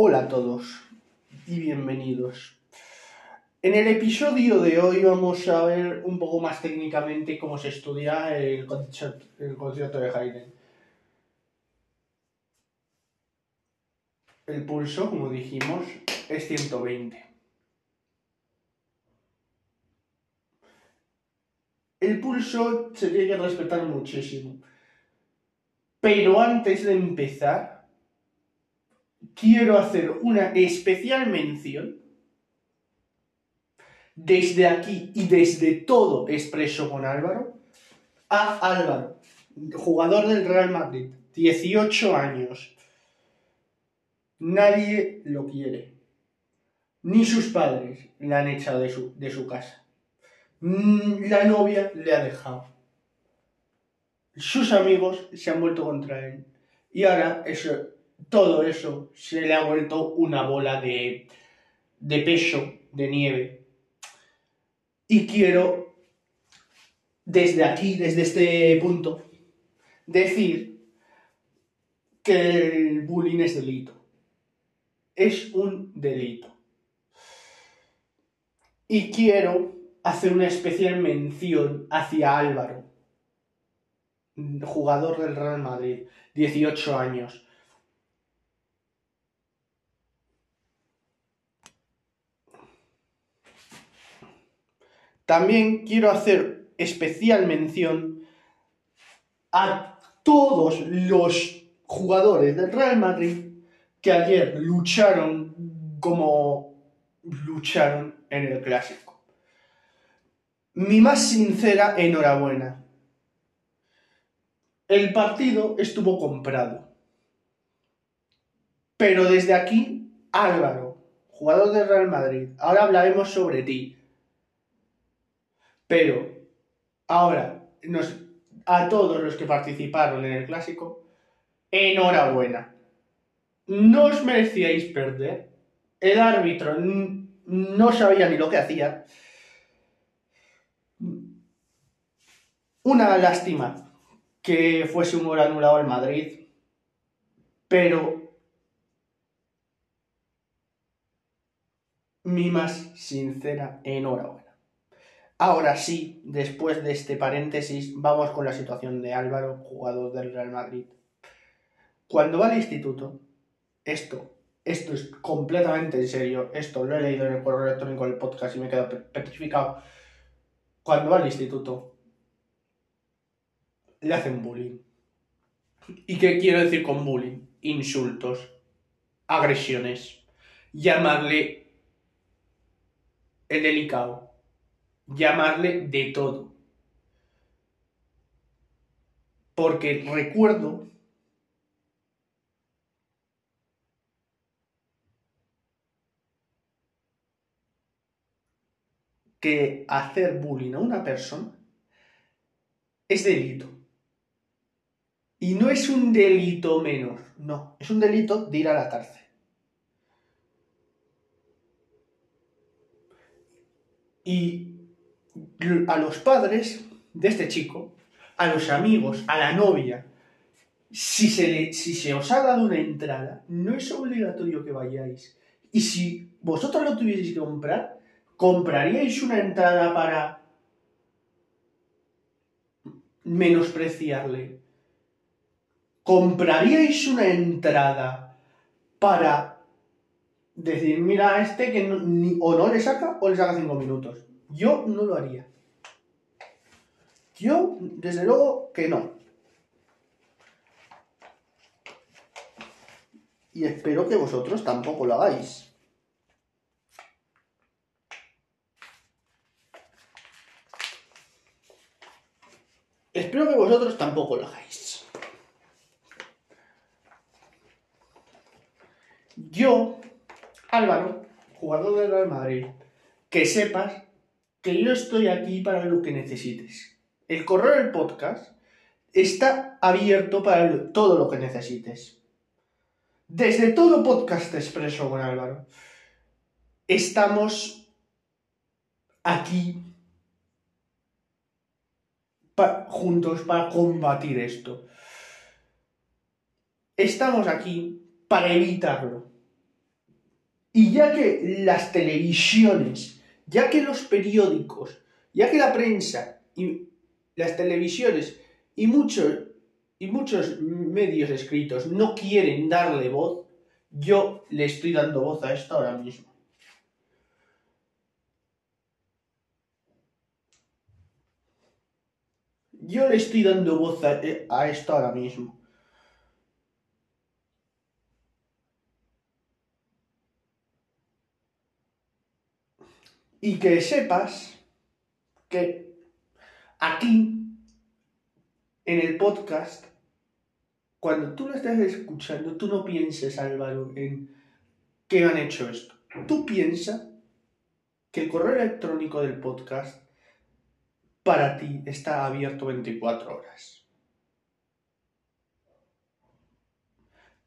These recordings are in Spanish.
Hola a todos y bienvenidos. En el episodio de hoy vamos a ver un poco más técnicamente cómo se estudia el concierto, el concierto de Haydn. El pulso, como dijimos, es 120. El pulso se tiene que respetar muchísimo. Pero antes de empezar, quiero hacer una especial mención desde aquí y desde todo expreso con Álvaro a Álvaro, jugador del Real Madrid, 18 años. Nadie lo quiere. Ni sus padres le han echado de su, de su casa. Mm, La novia le ha dejado. Sus amigos se han vuelto contra él. Y ahora eso, todo eso se le ha vuelto una bola de, de peso, de nieve. Y quiero, desde aquí, desde este punto, decir que el bullying es delito. Es un delito. Y quiero hacer una especial mención hacia Álvaro, jugador del Real Madrid, 18 años. También quiero hacer especial mención a todos los jugadores del Real Madrid que ayer lucharon como lucharon en el clásico. Mi más sincera enhorabuena. El partido estuvo comprado. Pero desde aquí, Álvaro, jugador del Real Madrid, ahora hablaremos sobre ti. Pero ahora, nos- a todos los que participaron en el clásico, enhorabuena. No os merecíais perder. El árbitro no sabía ni lo que hacía. Una lástima que fuese un gol anulado al Madrid, pero mi más sincera enhorabuena. Ahora sí, después de este paréntesis, vamos con la situación de Álvaro, jugador del Real Madrid. Cuando va al instituto, esto, esto es completamente en serio, esto lo he leído en el correo electrónico del podcast y me he quedado pe- petrificado. Cuando va al instituto, le hacen bullying. ¿Y qué quiero decir con bullying? Insultos, agresiones, llamarle el delicado, llamarle de todo. Porque recuerdo que hacer bullying a una persona es delito. Y no es un delito menor, no, es un delito de ir a la cárcel. Y a los padres de este chico, a los amigos, a la novia, si se, le- si se os ha dado una entrada, no es obligatorio que vayáis. Y si vosotros lo tuvieseis que comprar, ¿compraríais una entrada para menospreciarle? ¿Compraríais una entrada para decir, mira a este que o no le saca o le saca cinco minutos? Yo no lo haría. Yo, desde luego, que no. Y espero que vosotros tampoco lo hagáis. Espero que vosotros tampoco lo hagáis. Yo, Álvaro, jugador del Real Madrid, que sepas que yo estoy aquí para lo que necesites. El correo del podcast está abierto para todo lo que necesites. Desde todo podcast expreso con Álvaro, estamos aquí juntos para combatir esto. Estamos aquí para evitarlo. Y ya que las televisiones, ya que los periódicos, ya que la prensa y las televisiones y muchos, y muchos medios escritos no quieren darle voz, yo le estoy dando voz a esto ahora mismo. Yo le estoy dando voz a, a esto ahora mismo. Y que sepas que aquí, en el podcast, cuando tú lo estás escuchando, tú no pienses, Álvaro, en qué han hecho esto. Tú piensa que el correo electrónico del podcast para ti está abierto 24 horas.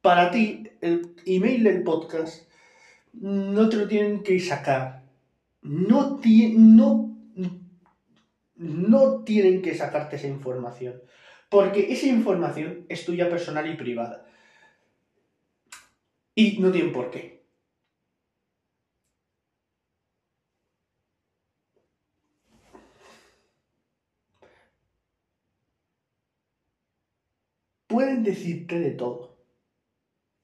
Para ti, el email del podcast no te lo tienen que sacar. No, no, no tienen que sacarte esa información. Porque esa información es tuya personal y privada. Y no tienen por qué. Pueden decirte de todo.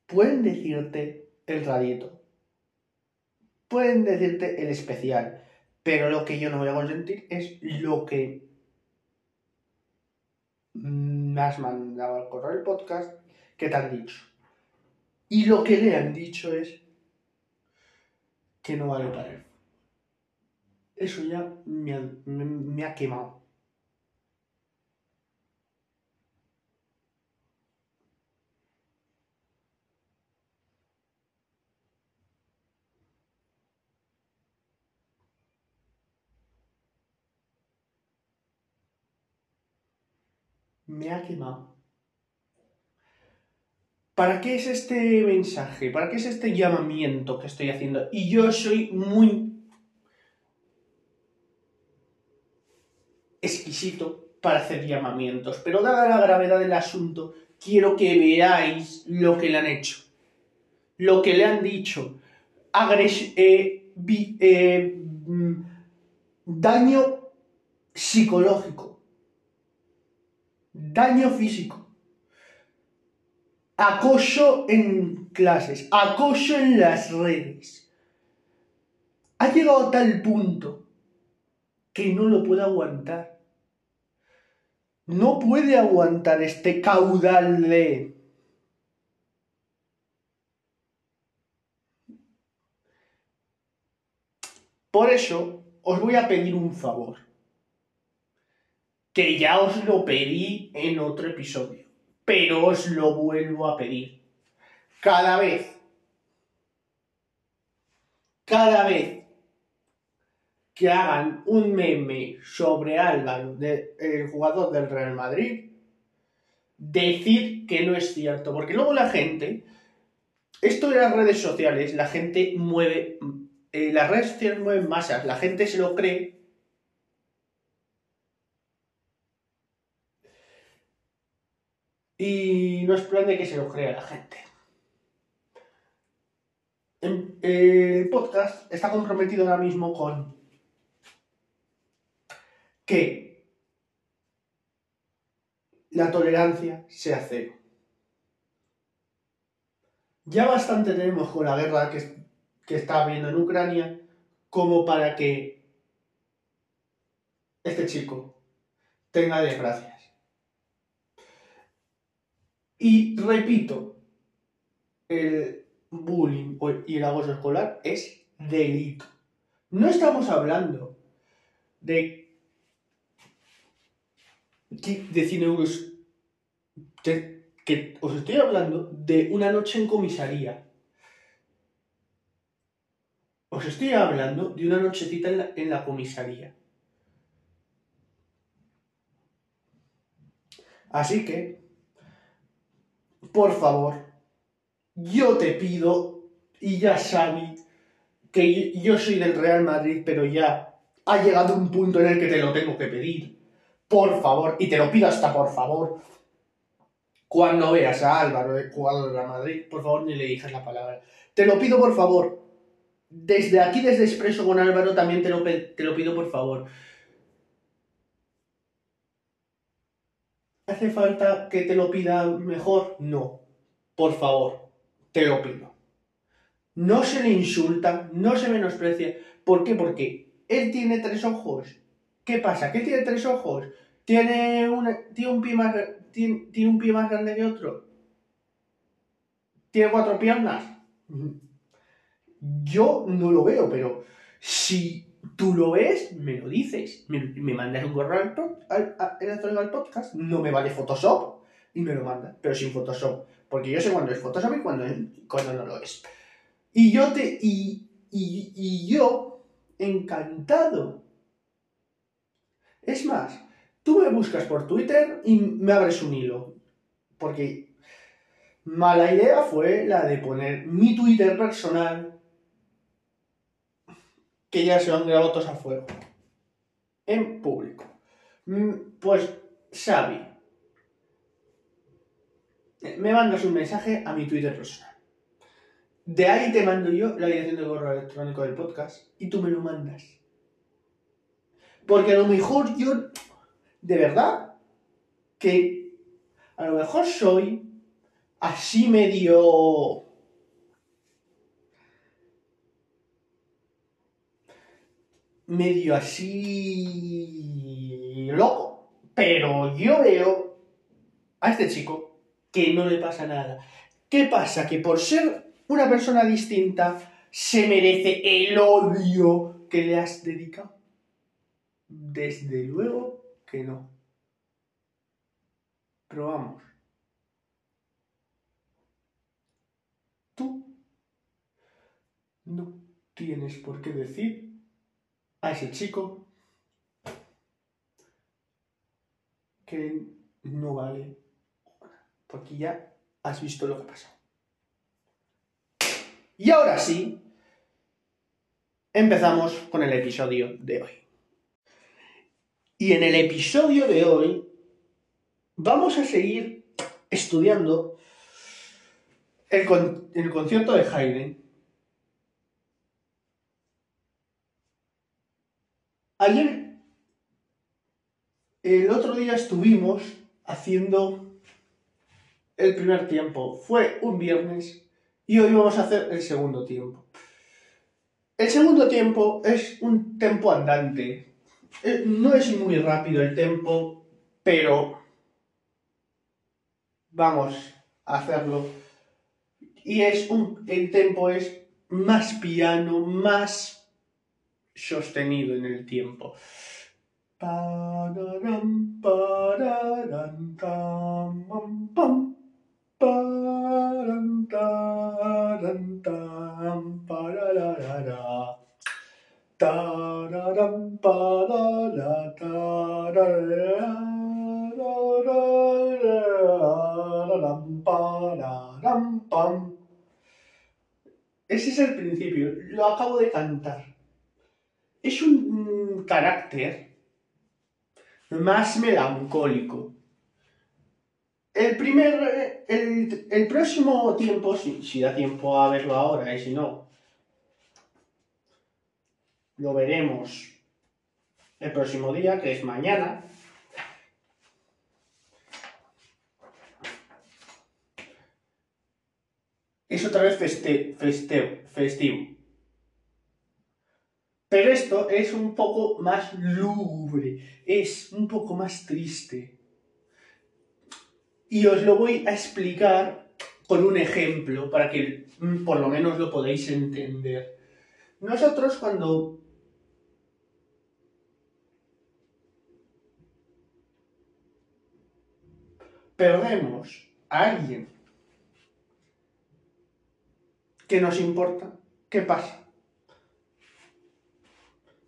Pueden decirte el radito. Pueden decirte el especial. Pero lo que yo no voy a consentir es lo que me has mandado al correo del podcast que te han dicho. Y lo que le han dicho es que no vale para él. Eso ya me ha quemado. Me ha quemado. ¿Para qué es este mensaje? ¿Para qué es este llamamiento que estoy haciendo? Y yo soy muy exquisito para hacer llamamientos, pero dada la gravedad del asunto, quiero que veáis lo que le han hecho, lo que le han dicho, eh, eh, mm, daño psicológico, daño físico, acoso en clases, acoso en las redes. Ha llegado a tal punto que no lo puede aguantar. No puede aguantar este caudal de... Por eso os voy a pedir un favor que ya os lo pedí en otro episodio, pero os lo vuelvo a pedir. Cada vez, cada vez que hagan un meme sobre Álvaro, el jugador del Real Madrid, decir que no es cierto, porque luego la gente, esto de las redes sociales, la gente mueve, eh, las redes sociales mueven masas, la gente se lo cree Y no es plan de que se lo crea la gente. El podcast está comprometido ahora mismo con que la tolerancia sea cero. Ya bastante tenemos con la guerra que, que está habiendo en Ucrania como para que este chico tenga desgracia. Y repito, el bullying y el acoso escolar es delito. No estamos hablando de, de 100 euros, que os estoy hablando de una noche en comisaría. Os estoy hablando de una nochecita en la, en la comisaría. Así que por favor, yo te pido, y ya sabes que yo soy del Real Madrid, pero ya ha llegado un punto en el que te lo tengo que pedir. Por favor, y te lo pido hasta por favor. Cuando veas a Álvaro, jugador del Real Madrid, por favor ni le digas la palabra. Te lo pido por favor. desde aquí, desde Expreso con Álvaro, también te lo, te lo pido por favor. ¿Hace falta que te lo pida mejor? No. Por favor, te lo pido. No se le insulta, no se menosprecia. ¿Por qué? Porque él tiene tres ojos. ¿Qué pasa? ¿Qué tiene tres ojos? ¿Tiene, un pie más, tiene, tiene un pie más grande que otro? ¿Tiene cuatro piernas? Yo no lo veo, pero si tú lo ves, me lo dices. Me, mandas un correo al, al, podcast, no me vale Photoshop y me lo mandas, pero sin Photoshop. Porque yo sé cuándo es Photoshop y cuándo, cuando no lo es. Y yo te. Y, y, y yo, encantado. Es más, tú me buscas por Twitter y me abres un hilo. Porque mala idea fue la de poner mi Twitter personal que ya se van grabado todos a fuego. En público. Mm, pues, Xavi, me mandas un mensaje a mi Twitter personal. De ahí te mando yo la dirección de correo electrónico del podcast y tú me lo mandas. Porque a lo mejor yo, de verdad, que a lo mejor soy así medio medio así loco. Pero yo veo a este chico que no le pasa nada. ¿Qué pasa? Que por ser una persona distinta se merece el odio que le has dedicado. Desde luego que no. Pero vamos. Tú no tienes por qué decir a ese chico que no vale porque ya has visto lo que pasó. Y ahora sí, empezamos con el episodio de hoy. Y en el episodio de hoy vamos a seguir estudiando el, el concierto de Haydn Ayer, el otro día estuvimos haciendo el primer tiempo. Fue un viernes y hoy vamos a hacer el segundo tiempo. El segundo tiempo es un tempo andante. Eh, no es muy rápido el tempo, pero vamos a hacerlo. Y es un, el tempo es más piano, más sostenido en el tiempo. Ese es el principio, lo acabo de cantar es un carácter más melancólico. El primer, el, próximo tiempo, si, da tiempo a verlo ahora y si no, lo veremos el próximo día, que es mañana. Es otra vez festivo. Pero esto es un poco más lúgubre, es un poco más triste. Y os lo voy a explicar con un ejemplo para que mm, por lo menos lo podáis entender. Nosotros cuando perdemos a alguien que nos importa, ¿qué pasa?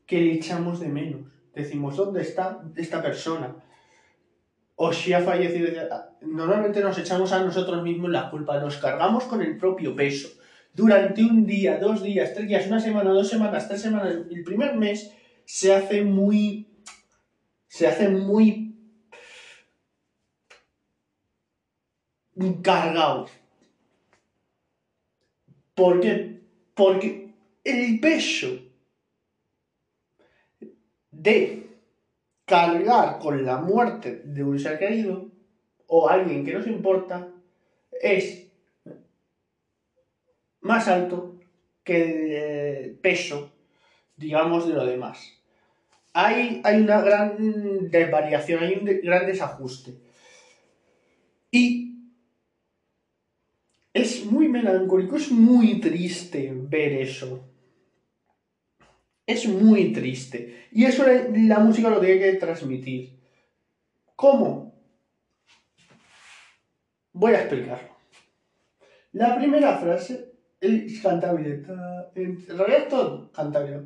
Que le echamos de menos. Decimos, ¿dónde está esta persona? O si ha fallecido. Normalmente nos echamos a nosotros mismos la culpa, nos cargamos con el propio peso. Durante un día, dos días, tres días, una semana, dos semanas, tres semanas, el primer mes se hace muy. se hace muy. cargado. ¿Por qué? Porque el peso de cargar con la muerte de un ser querido o alguien que nos importa es más alto que el peso, digamos, de lo demás. Hay, hay una gran desvariación, hay un gran desajuste. Y es muy melancólico, es muy triste ver eso. Es muy triste. Y eso la música lo tiene que transmitir. ¿Cómo? Voy a explicarlo. La primera frase es cantabile. En realidad todo cantabile.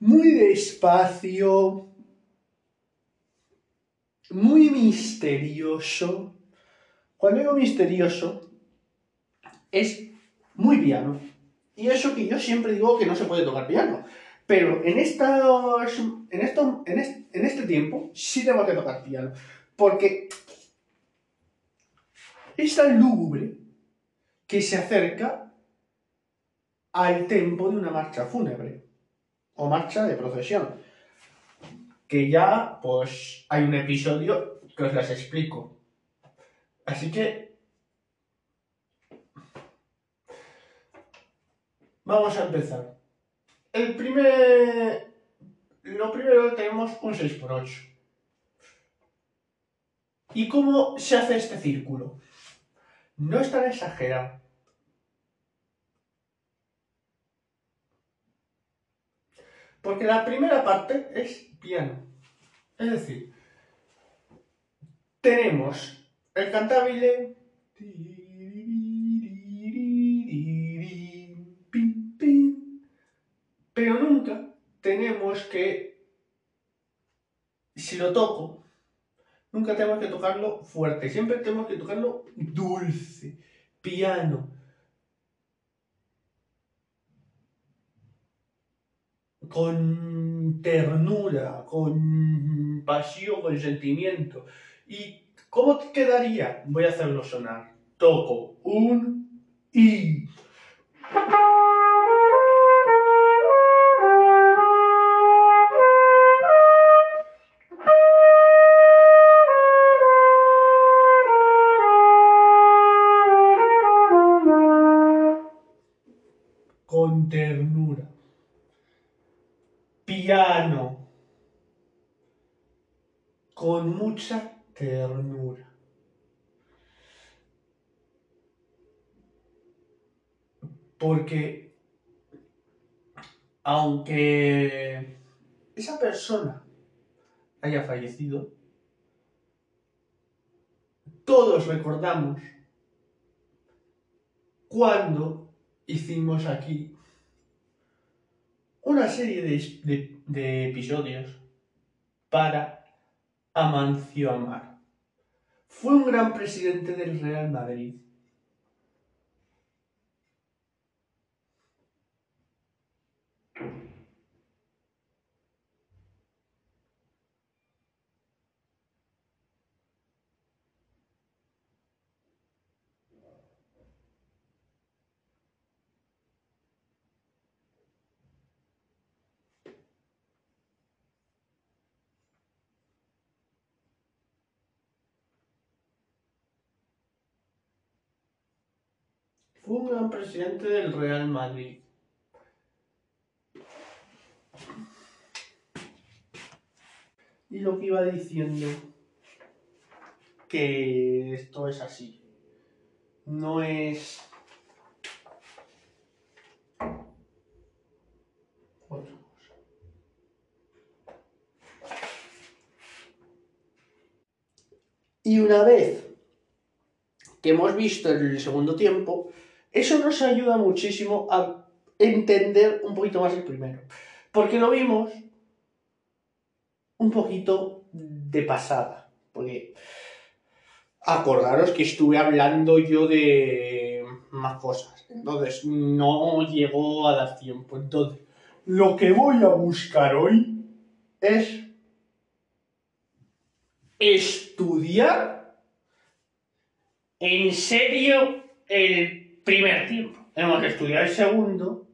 Muy despacio. Muy misterioso. Cuando digo misterioso, es muy piano. Y eso que yo siempre digo que no se puede tocar piano. Pero en, en, esto, en, en este tiempo sí tengo que tocar piano. Porque es tan lúgubre que se acerca al tempo de una marcha fúnebre o marcha de procesión. Que ya, pues, hay un episodio que os las explico. Así que vamos a empezar. El primer. Lo primero tenemos un 6x8. ¿Y cómo se hace este círculo? No es tan exagerado. Porque la primera parte es piano. Es decir, tenemos el cantabile Pero nunca tenemos que, si lo toco, nunca tenemos que tocarlo fuerte, siempre tenemos que tocarlo dulce, piano. Con ternura, con pasión, con sentimiento. ¿Y cómo quedaría? Voy a hacerlo sonar. Toco un y. Porque aunque esa persona haya fallecido, todos recordamos cuando hicimos aquí una serie de, episodios para Amancio Amar. Fue un gran presidente del Real Madrid Fue un gran presidente del Real Madrid. Y lo que iba diciendo, que esto es así. No es... Otra cosa. Y una vez que hemos visto el segundo tiempo, eso nos ayuda muchísimo a entender un poquito más el primero. Porque lo vimos un poquito de pasada. Porque acordaros que estuve hablando yo de más cosas. Entonces no llegó a dar tiempo. Entonces, lo que voy a buscar hoy es estudiar en serio el primer tiempo. Hemos estudiado el segundo,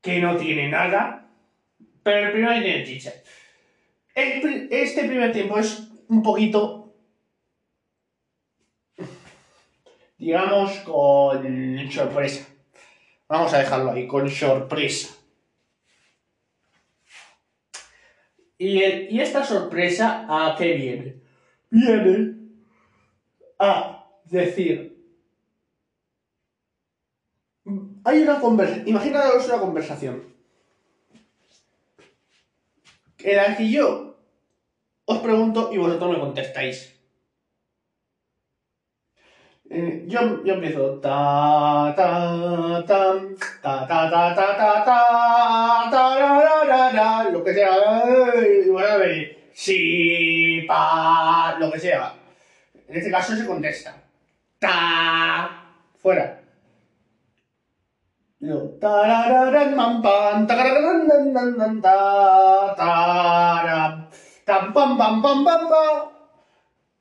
que no tiene nada, pero el primero tiene chicha. este primer tiempo es un poquito, digamos, con sorpresa. Vamos a dejarlo ahí, con sorpresa. Y, y esta sorpresa, ¿a qué viene? Viene a decir, hay una conversación, imaginaos una conversación en la que yo os pregunto y vosotros me contestáis. Eh, yo, yo empiezo ta ta ta ta ta ta ta ta ta ta ta lo que sea y voy a ver si pa lo que sea en este caso se contesta ta fuera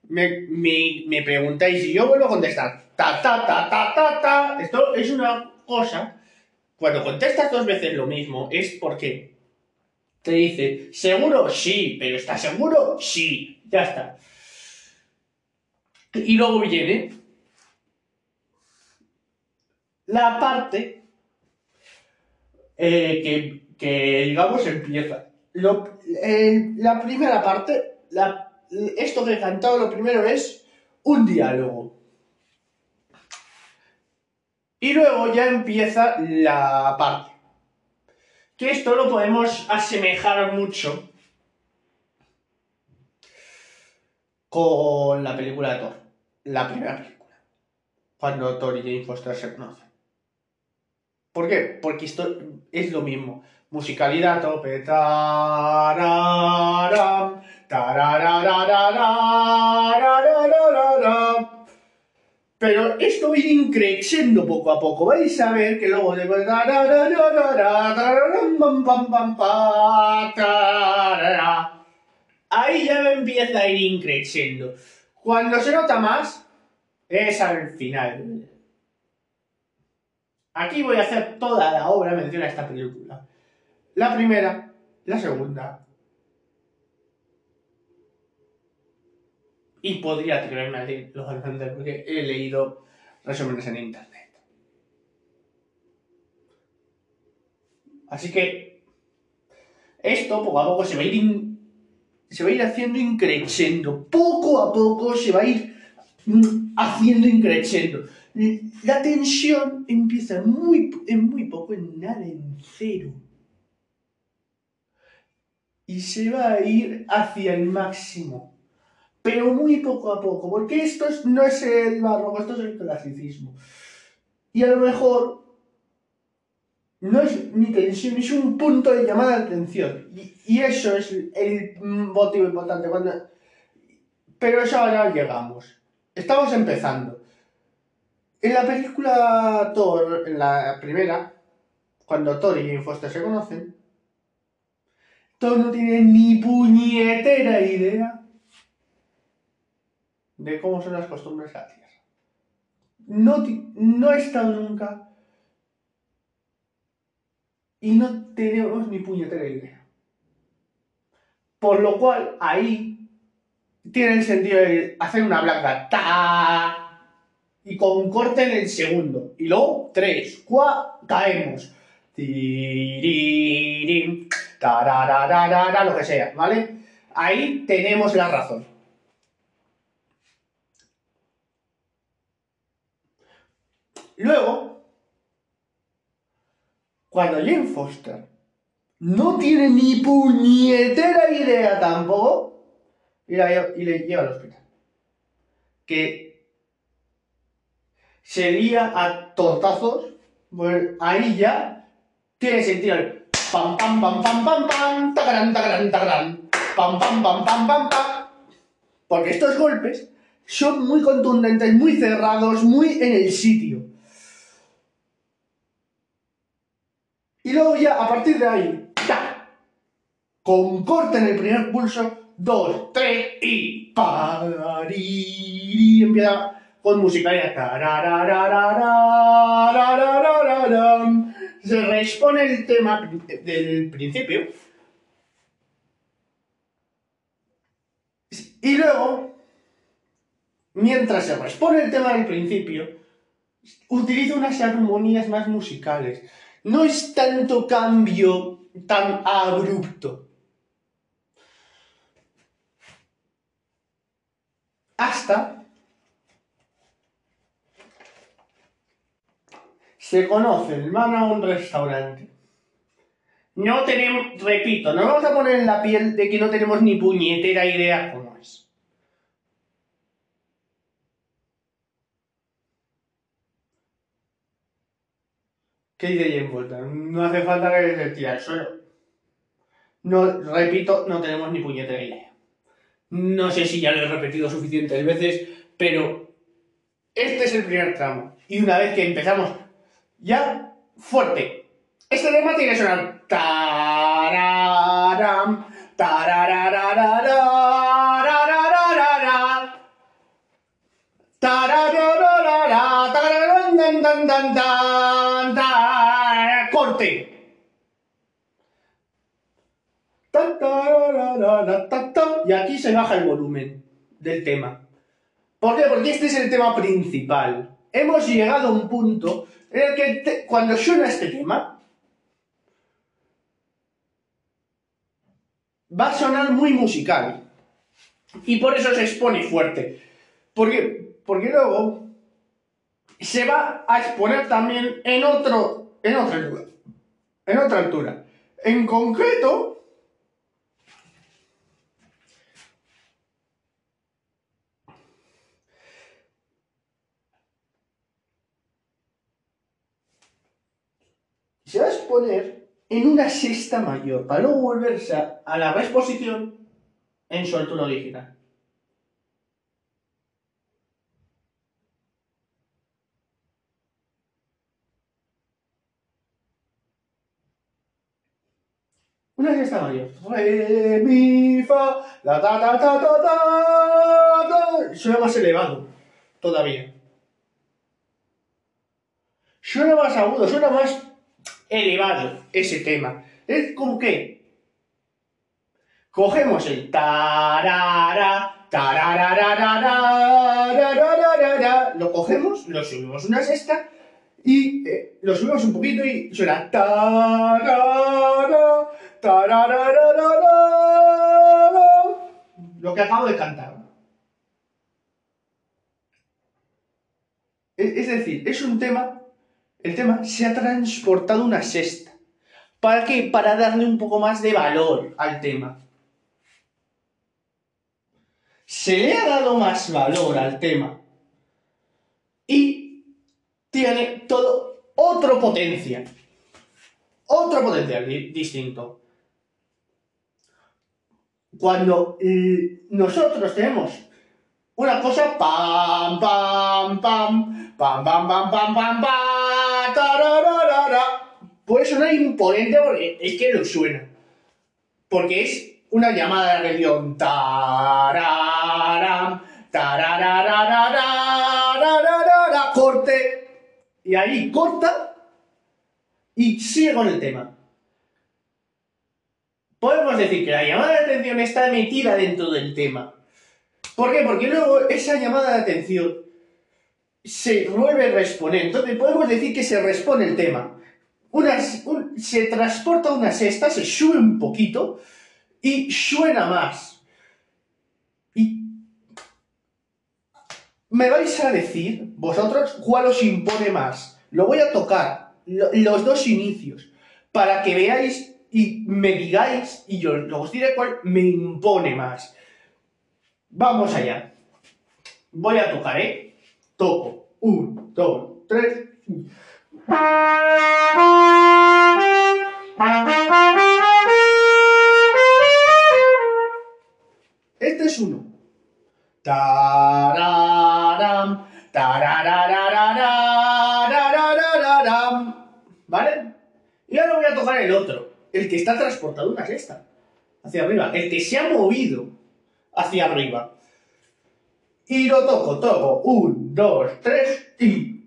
me, me, me preguntáis y yo vuelvo a contestar. Ta, ta, ta, ta, ta, ta. Esto es una cosa. Cuando contestas dos veces lo mismo es porque te dice, ¿seguro? Sí, pero ¿estás seguro? Sí. Ya está. Y luego viene la parte eh, que, que, digamos, empieza. Lo, eh, la primera parte, la esto que he cantado lo primero es un diálogo. Y luego ya empieza la parte. Que esto lo podemos asemejar mucho con la película de Thor. La primera película. Cuando Thor y Jane Foster se conocen. ¿Por qué? Porque esto es lo mismo. Musicalidad tope. Pero esto a ir increciendo poco a poco. Vais a ver que luego de... Ahí ya empieza a ir increciendo. Cuando se nota más, es al final. Aquí voy a hacer toda la obra mención a esta película. La primera, la segunda, y podría leer los Alexander porque he leído resúmenes en internet. Así que esto poco a poco se va a ir, se va a ir haciendo increciendo. Poco a poco se va a ir mm, haciendo increciendo. La tensión empieza muy, en muy poco, en nada, en cero. Y se va a ir hacia el máximo pero muy poco a poco, porque esto no es el barroco, esto es el clasicismo. Y a lo mejor no es ni tensión, es un punto de llamada de atención. Y, eso es el motivo importante. Cuando... Pero eso ahora llegamos. Estamos empezando. En la película Thor, en la primera, cuando Thor y Jane Foster se conocen, Thor no tiene ni puñetera idea de cómo son las costumbres de la Tierra. No, no he estado nunca y no tenemos ni puñetera idea. Por lo cual, ahí tiene el sentido de hacer una blanca ta y con corte en el segundo. Y luego, tres, cuatro, caemos. Lo que sea, ¿vale? Ahí tenemos la razón. Luego, cuando Jane Foster no tiene ni puñetera idea tampoco, y, le lleva al hospital. Que sería a tortazos, pues ahí ya tiene sentido el pam pam pam pam pam pam, pam pam pam pam pam pam. Porque estos golpes son muy contundentes, muy cerrados, muy en el sitio. Y luego ya, a partir de ahí, con corte en el primer pulso, dos, tres y y empieza con musicalidad. Se respone el tema del principio. Y luego, mientras se responde el tema del principio, utiliza unas armonías más musicales. No es tanto cambio tan abrupto. Hasta se conocen, van a un restaurante. No tenemos, repito, no vamos a poner en la piel de que no tenemos ni puñetera idea cómo es. ¿Qué dice Jane No hace falta que se tire al suelo. No, repito, no tenemos ni puñetera idea. No sé si ya lo he repetido suficientes veces, pero este es el primer tramo. Y una vez que empezamos ya fuerte, este tema tiene que sonar. Tararam, Corte. Y aquí se baja el volumen del tema. ¿Por qué? Porque este es el tema principal. Hemos llegado a un punto que cuando suena este tema, va a sonar muy musical. Y por eso se expone fuerte. Porque, porque luego se va a exponer también en otro, en otro lugar, en otra altura. En concreto, a exponer en una sexta mayor, para luego volverse a, la reexposición en su altura original. Una sexta mayor. Re, mi, fa, la, ta, ta, ta, ta, ta, Suena más elevado, todavía. Suena más agudo, suena más elevado ese tema. Es como que cogemos el tarara, tararararara, lo cogemos, lo subimos una sexta y eh, lo subimos un poquito y suena tarara, lo que acabo de cantar. Es decir, es un tema el tema se ha transportado una sexta. ¿Para qué? Para darle un poco más de valor al tema. Se le ha dado más valor al tema. Y tiene todo otro potencial. Otro potencial distinto. Cuando nosotros tenemos una cosa pam, pam, pam, pam, pam, pam, pam, pam, pam, Puede sonar imponente porque es que lo suena. Porque es una llamada de atención. corte. Y ahí corta y sigue con el tema. Podemos decir que la llamada de atención está metida dentro del tema. ¿Por qué? Porque luego esa llamada de atención se vuelve responder. Entonces podemos decir que se responde el tema. se transporta una sexta, se sube un poquito y suena más. Y me vais a decir, vosotros, cuál os impone más. Lo voy a tocar, los dos inicios, para que veáis y me digáis, y yo os diré cuál me impone más. Vamos allá. Voy a tocar, ¿eh? Toco. Un, dos, tres. Este es uno. Tararam, ¿Vale? Y ahora voy a tocar el otro, el que está transportado una sexta hacia arriba, el que se ha movido hacia arriba. Y lo toco, toco. Un, dos, tres y...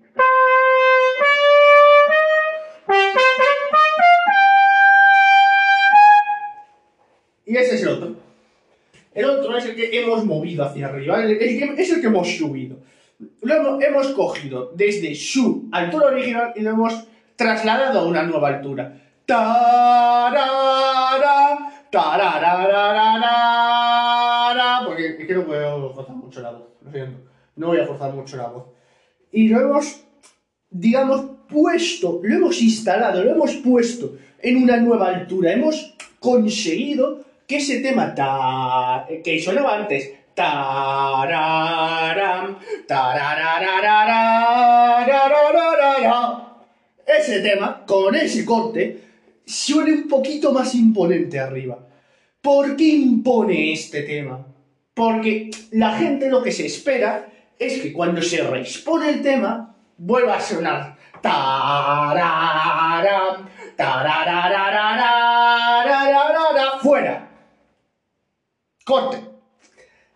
Y ese es el otro. El otro es el que hemos movido hacia arriba, es el que hemos subido. Lo hemos, cogido desde su altura original y lo hemos trasladado a una nueva altura. porque es que no puedo mucho la No voy a forzar mucho la voz. Y lo hemos, digamos, puesto, lo hemos instalado, lo hemos puesto en una nueva altura. Hemos conseguido que ese tema ta, que sonaba antes, ese tema, con ese corte, suene un poquito más imponente arriba. ¿Por qué impone este tema? Porque la gente lo que se espera es que cuando se reispone el tema, vuelva a sonar. Fuera. Corte.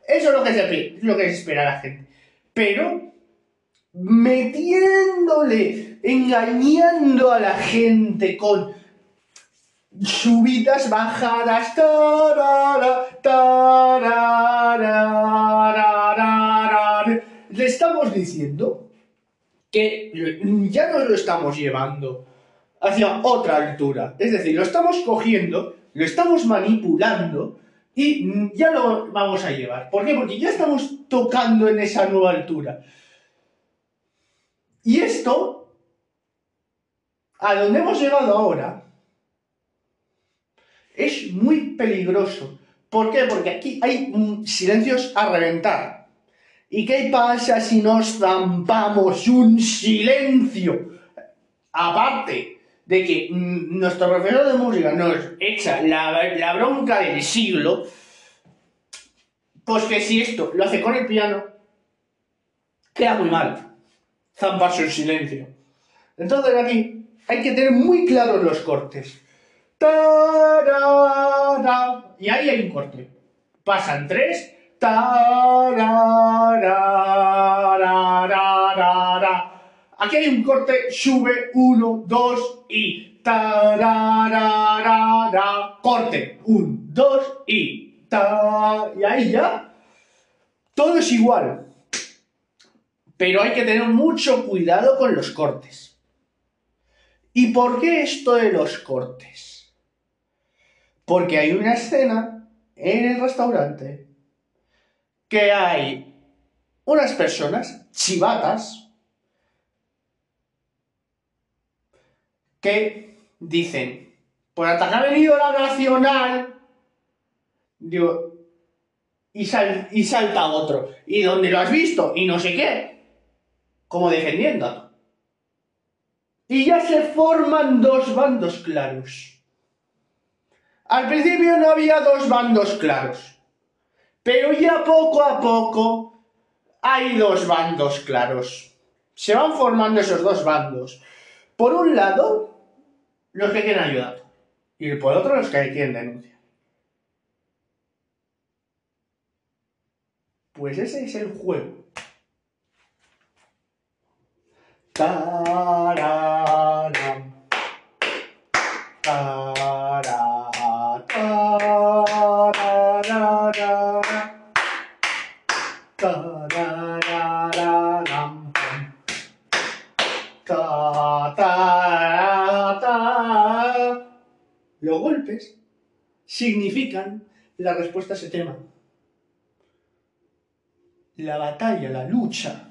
Eso es lo que se, lo que espera la gente. Pero metiéndole, engañando a la gente con subidas, bajadas, le estamos diciendo que ya no lo estamos llevando hacia otra altura. Es decir, lo estamos cogiendo, lo estamos manipulando y ya lo vamos a llevar. ¿Por qué? Porque ya estamos tocando en esa nueva altura. Y esto, a donde hemos llegado ahora, es muy peligroso. ¿Por qué? Porque aquí hay silencios a reventar. ¿Y qué pasa si nos zampamos un silencio? Aparte de que mm, nuestro profesor de música nos echa la, bronca del siglo, pues que si esto lo hace con el piano, queda muy mal. Zamparse un silencio. Entonces aquí hay que tener muy claros los cortes. Y ahí hay un corte. Pasan tres. Aquí hay un corte, sube, uno, dos y corte, un, dos y y ahí ya todo es igual. Pero hay que tener mucho cuidado con los cortes. ¿Y por qué esto de los cortes? Porque hay una escena en el restaurante que hay unas personas chivatas que dicen, por atacar ha venido la nacional, digo, y, salta otro, ¿y dónde lo has visto? Y no sé qué, como defendiendo. Y ya se forman dos bandos claros. Al principio no había dos bandos claros, pero ya poco a poco hay dos bandos claros. Se van formando esos dos bandos. Por un lado, los que quieren ayudar. Y por otro, los que quieren denunciar. Pues ese es el juego. Los significan la respuesta a ese tema. La batalla, la lucha.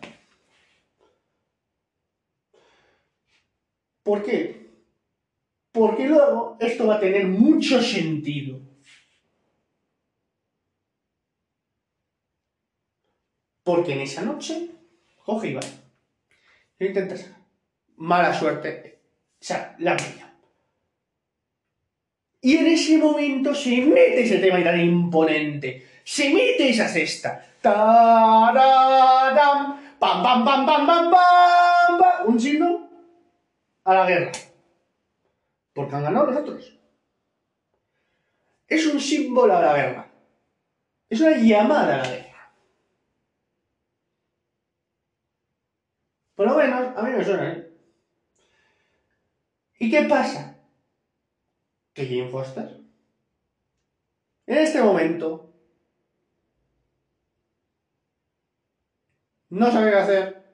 ¿Por qué? Porque luego esto va a tener mucho sentido. Porque en esa noche, coge y intentas. Mala suerte. O sea, la mía. Y en ese momento se mete ese tema tan imponente. Se mete esa cesta. ¡Pam, pam, pam, pam, pam, pam! pam. Un signo a la guerra. Porque han ganado los otros. Es un símbolo a la guerra. Es una llamada a la guerra. Por lo menos a mí me suena, ¿eh? ¿Y qué pasa? Que Jane Foster, en este momento, no sabe qué hacer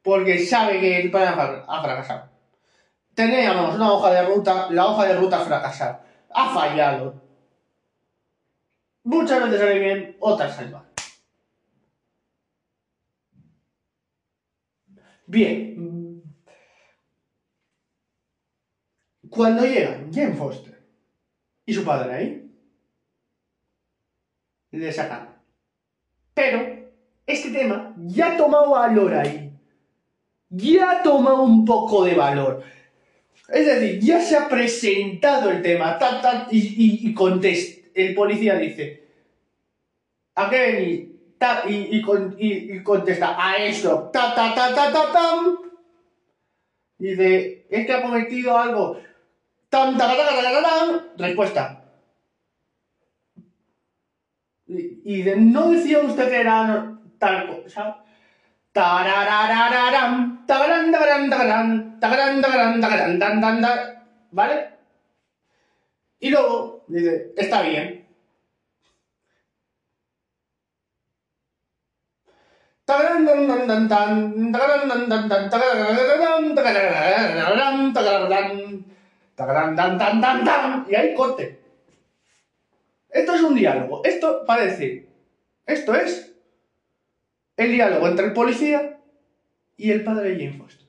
porque sabe que el plan ha fracasado. Teníamos una hoja de ruta, la hoja de ruta ha fracasado, ha fallado. Muchas veces sale bien, otras sale mal. Bien. Cuando llegan Jane Foster y su padre ahí, le sacan. Pero este tema ya ha tomado valor ahí. Ya ha tomado un poco de valor. Es decir, ya se ha presentado el tema y, y, contesta. El policía dice, ¿a qué venís? y, y, contesta, a esto. Ta, ta, ta, ta, ta, tam. Dice, ¿es que ha cometido algo? Tam, ta, ta, ta, ta, ta, Respuesta. Y, no decía usted que era tal cosa. Tarararararam, tagarán, tagarán, tagarán, tagarán, tagarán, tagarán, tan, tan, tan, ¿vale? Y luego dice, está bien. Tagarán, tan, tan, tan, tan, tagarán, tan, tan, tan, tagarán, tagarán, tagarán, tagarán, tan, tan, tan, tan, y ahí corte. Esto es un diálogo. Esto parece. Esto es el diálogo entre el policía y el padre de Jane Foster.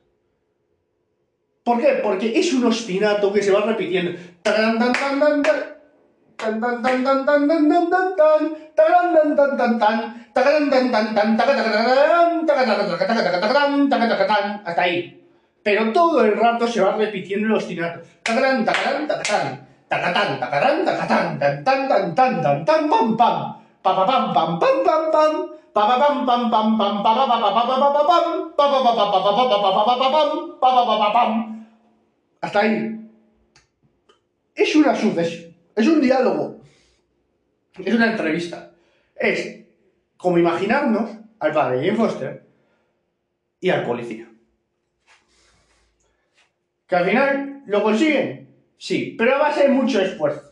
¿Por qué? Porque es un ostinato que se va repitiendo. Hasta ahí. Pero todo el rato se va repitiendo el ostinato. hasta ahí. Es una sucesión, es un diálogo, es una entrevista. Es como imaginarnos al padre Jane Foster y al policía. Que al final lo consiguen, sí, pero va a ser mucho esfuerzo.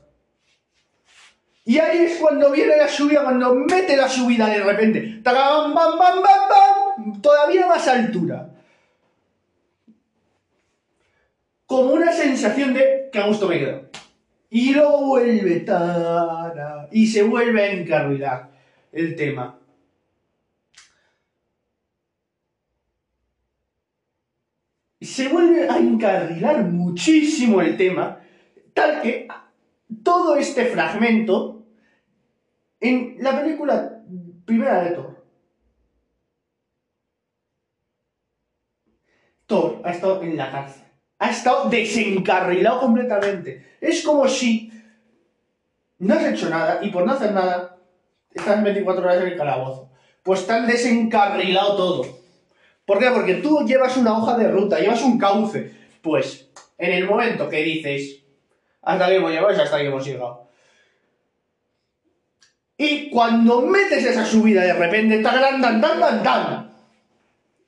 Y ahí es cuando viene la subida, cuando mete la subida de repente. ¡Bam, bam, bam, bam, Todavía más altura. Como una sensación de que a gusto me quedo. Y luego vuelve. y se vuelve a encarrilar el tema. Se vuelve a encarrilar muchísimo el tema, tal que todo este fragmento en la película primera de Thor, Thor ha estado en la cárcel. Ha estado desencarrilado completamente. Es como si no has hecho nada y por no hacer nada estás 24 horas en el calabozo. Pues tan desencarrilado todo. ¿Por qué? Porque tú llevas una hoja de ruta, llevas un cauce. Pues en el momento que dices, hasta aquí hemos llegado, hasta aquí hemos llegado. Y cuando metes esa subida de repente, tan, tan, tan, tan, tan,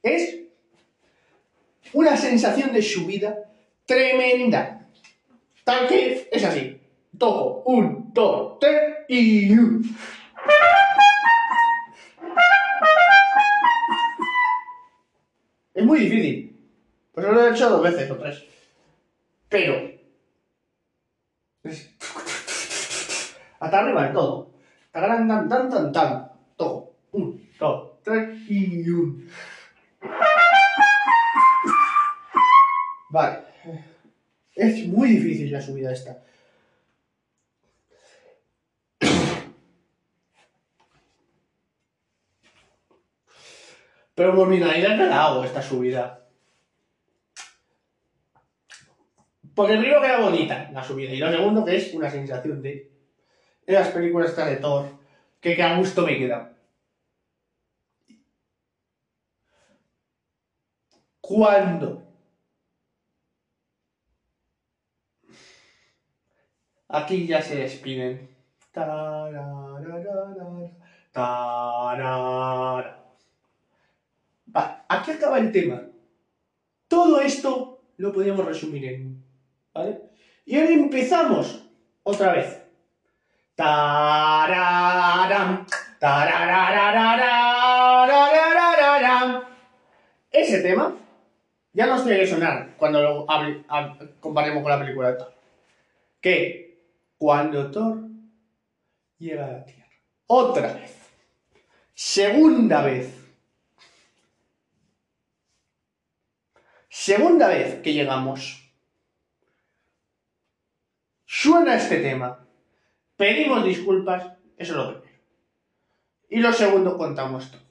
es una sensación de subida tremenda. Tal que es así. Toco, un, dos, tres y... Es muy difícil. Pues lo he hecho dos veces o tres. Pero... Hasta arriba todo. Tan, tan, tan, tan, tan. Todo. Un, dos, tres y un. Vale. Es muy difícil la subida esta. Pero por mi nariz la hago esta subida. Porque primero queda bonita la subida y lo segundo que es una sensación de en las películas de Thor, que, que a gusto me queda. Cuando aquí ya se despiden. Ah, aquí acaba el tema. Todo esto lo podríamos resumir en. ¿Vale? Y ahora empezamos otra vez. Tararán, Ese tema ya nos tiene que sonar cuando lo comparemos con la película de Thor. Que cuando Thor llega a la Tierra. Otra vez. Segunda vez. Segunda vez que llegamos, suena este tema, pedimos disculpas, eso es lo primero. Y lo segundo, contamos todo.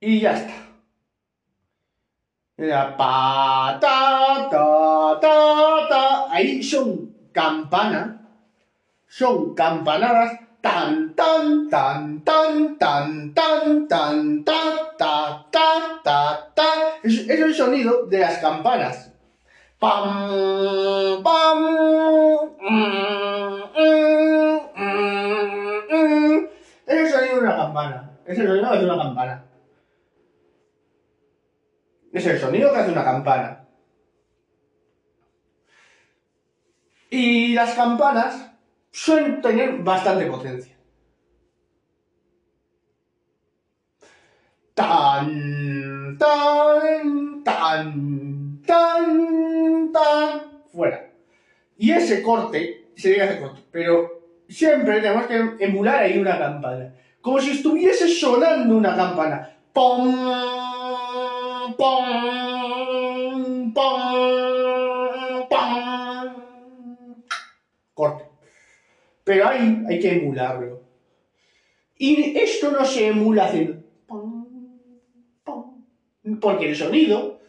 Y ya está. Pa, ta, ta, ta, ta. Ahí son campana, son campanadas tan, tan, tan, tan, tan, tan, tan, ta, ta, ta, ta, ta. Es, es el sonido de las campanas. Pam, pam, mm, mm, mm. Es el sonido de una campana. Es el sonido de una campana. Es el sonido que hace una campana. Y las campanas suelen tener bastante potencia. Tan, tan, tan, tan, tan. Fuera. Y ese corte sería ese corte. Pero siempre tenemos que emular ahí una campana. Como si estuviese sonando una campana. ¡Pum! ¡Pum! ¡Pum! ¡Pum! Corte. Pero ahí hay que emularlo. Y esto no se emula haciendo. Porque el sonido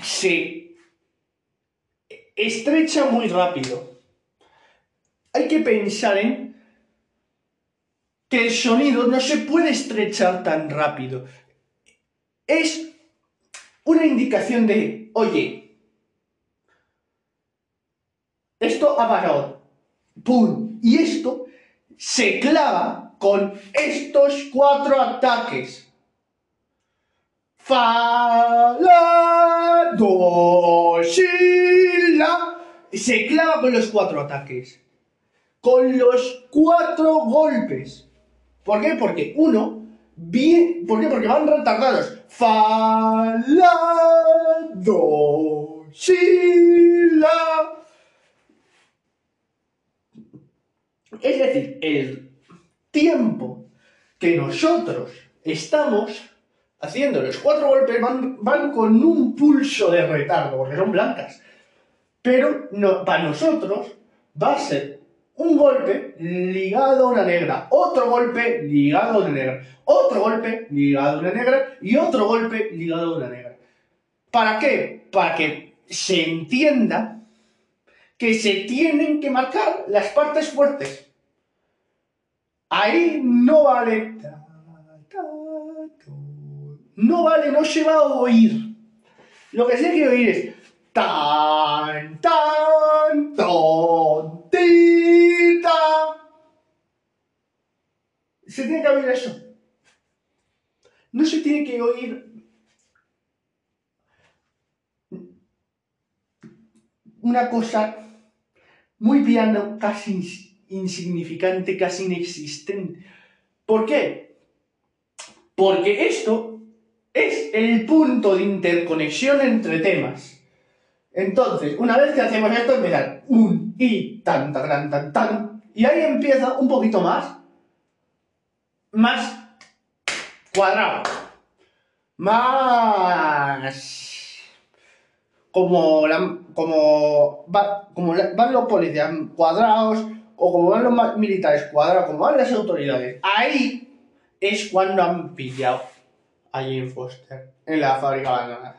se estrecha muy rápido. Hay que pensar en que el sonido no se puede estrechar tan rápido. Es una indicación de, oye, esto ha parado. ¡Pum! Y esto se clava con estos cuatro ataques. Fa, la, do, si, la. Se clava con los cuatro ataques. Con los cuatro golpes. ¿Por qué? Porque uno, bien, ¿por qué? Porque van retardados. Fa, la, do, si, la. Es decir, el tiempo que nosotros estamos haciendo los cuatro golpes van, con un pulso de retardo, porque son blancas. Pero para nosotros va a ser un golpe ligado a una negra, otro golpe ligado a una negra, otro golpe ligado a una negra y otro golpe ligado a una negra. ¿Para qué? Para que se entienda que se tienen que marcar las partes fuertes. Ahí no vale. No vale, no se va a oír. Lo que sí hay que oír es. Tan, tan, ton, ti, ta. Se tiene que oír eso. No se tiene que oír una cosa muy piano, casi insignificante, casi inexistente. ¿Por qué? Porque esto es el punto de interconexión entre temas. Entonces, una vez que hacemos esto, empiezan un y tan, tan, tan, tan. Y ahí empieza un poquito más, más cuadrado, más como, la, como, va- como la- van los policías cuadrados o como van los militares cuadrados, como van las autoridades. Ahí es cuando han pillado a Jane Foster en la fábrica abandonada.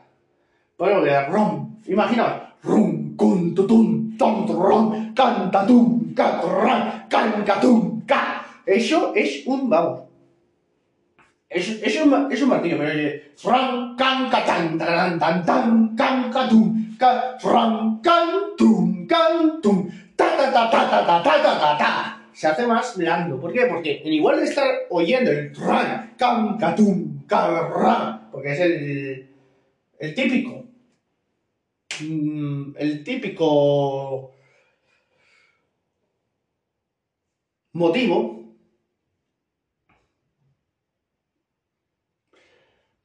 Bueno, que rom, imaginaos, rum, cun, tutun, tom, rom, cantatum, catran, cancatum, ca. Eso es un, vamos, es, es, un, ma- es un martillo, pero oye, fran, can, catan, tan, tan, tan, can, catum, ca, fran, can, tum, can, tum, se hace más blando. ¿Por qué? Porque en igual de estar oyendo el cam, catum, porque es el, el típico, mm, el típico motivo,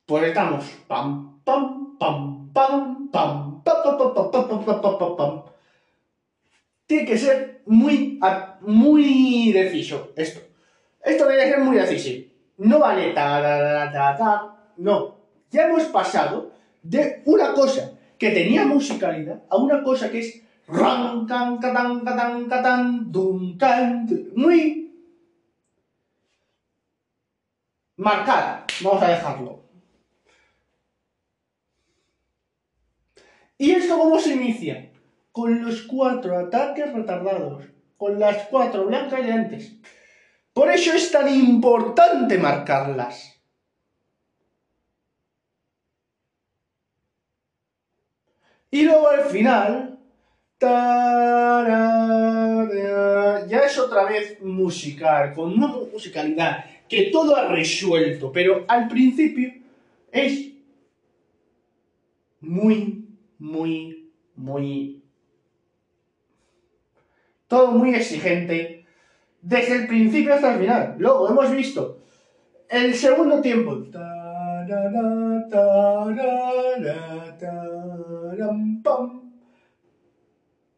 pues estamos pam, pam, pam, pam, pam, pam, pam, pam, pam, pam, pam, pam, pam, pam. Tiene que ser muy, muy deciso esto. Esto debe ser muy deciso. No vale ta, ta, no. Ya hemos pasado de una cosa que tenía musicalidad a una cosa que es ran, can, catán, catán, catán, dum, can, muy marcada. Vamos a dejarlo. ¿Y esto cómo se inicia? Con los cuatro ataques retardados, con las cuatro blancas y antes. Por eso es tan importante marcarlas. Y luego al final, ya es otra vez musical, con una musicalidad que todo ha resuelto, pero al principio es muy, muy, muy... Todo muy exigente, desde el principio hasta el final. Luego hemos visto el segundo tiempo.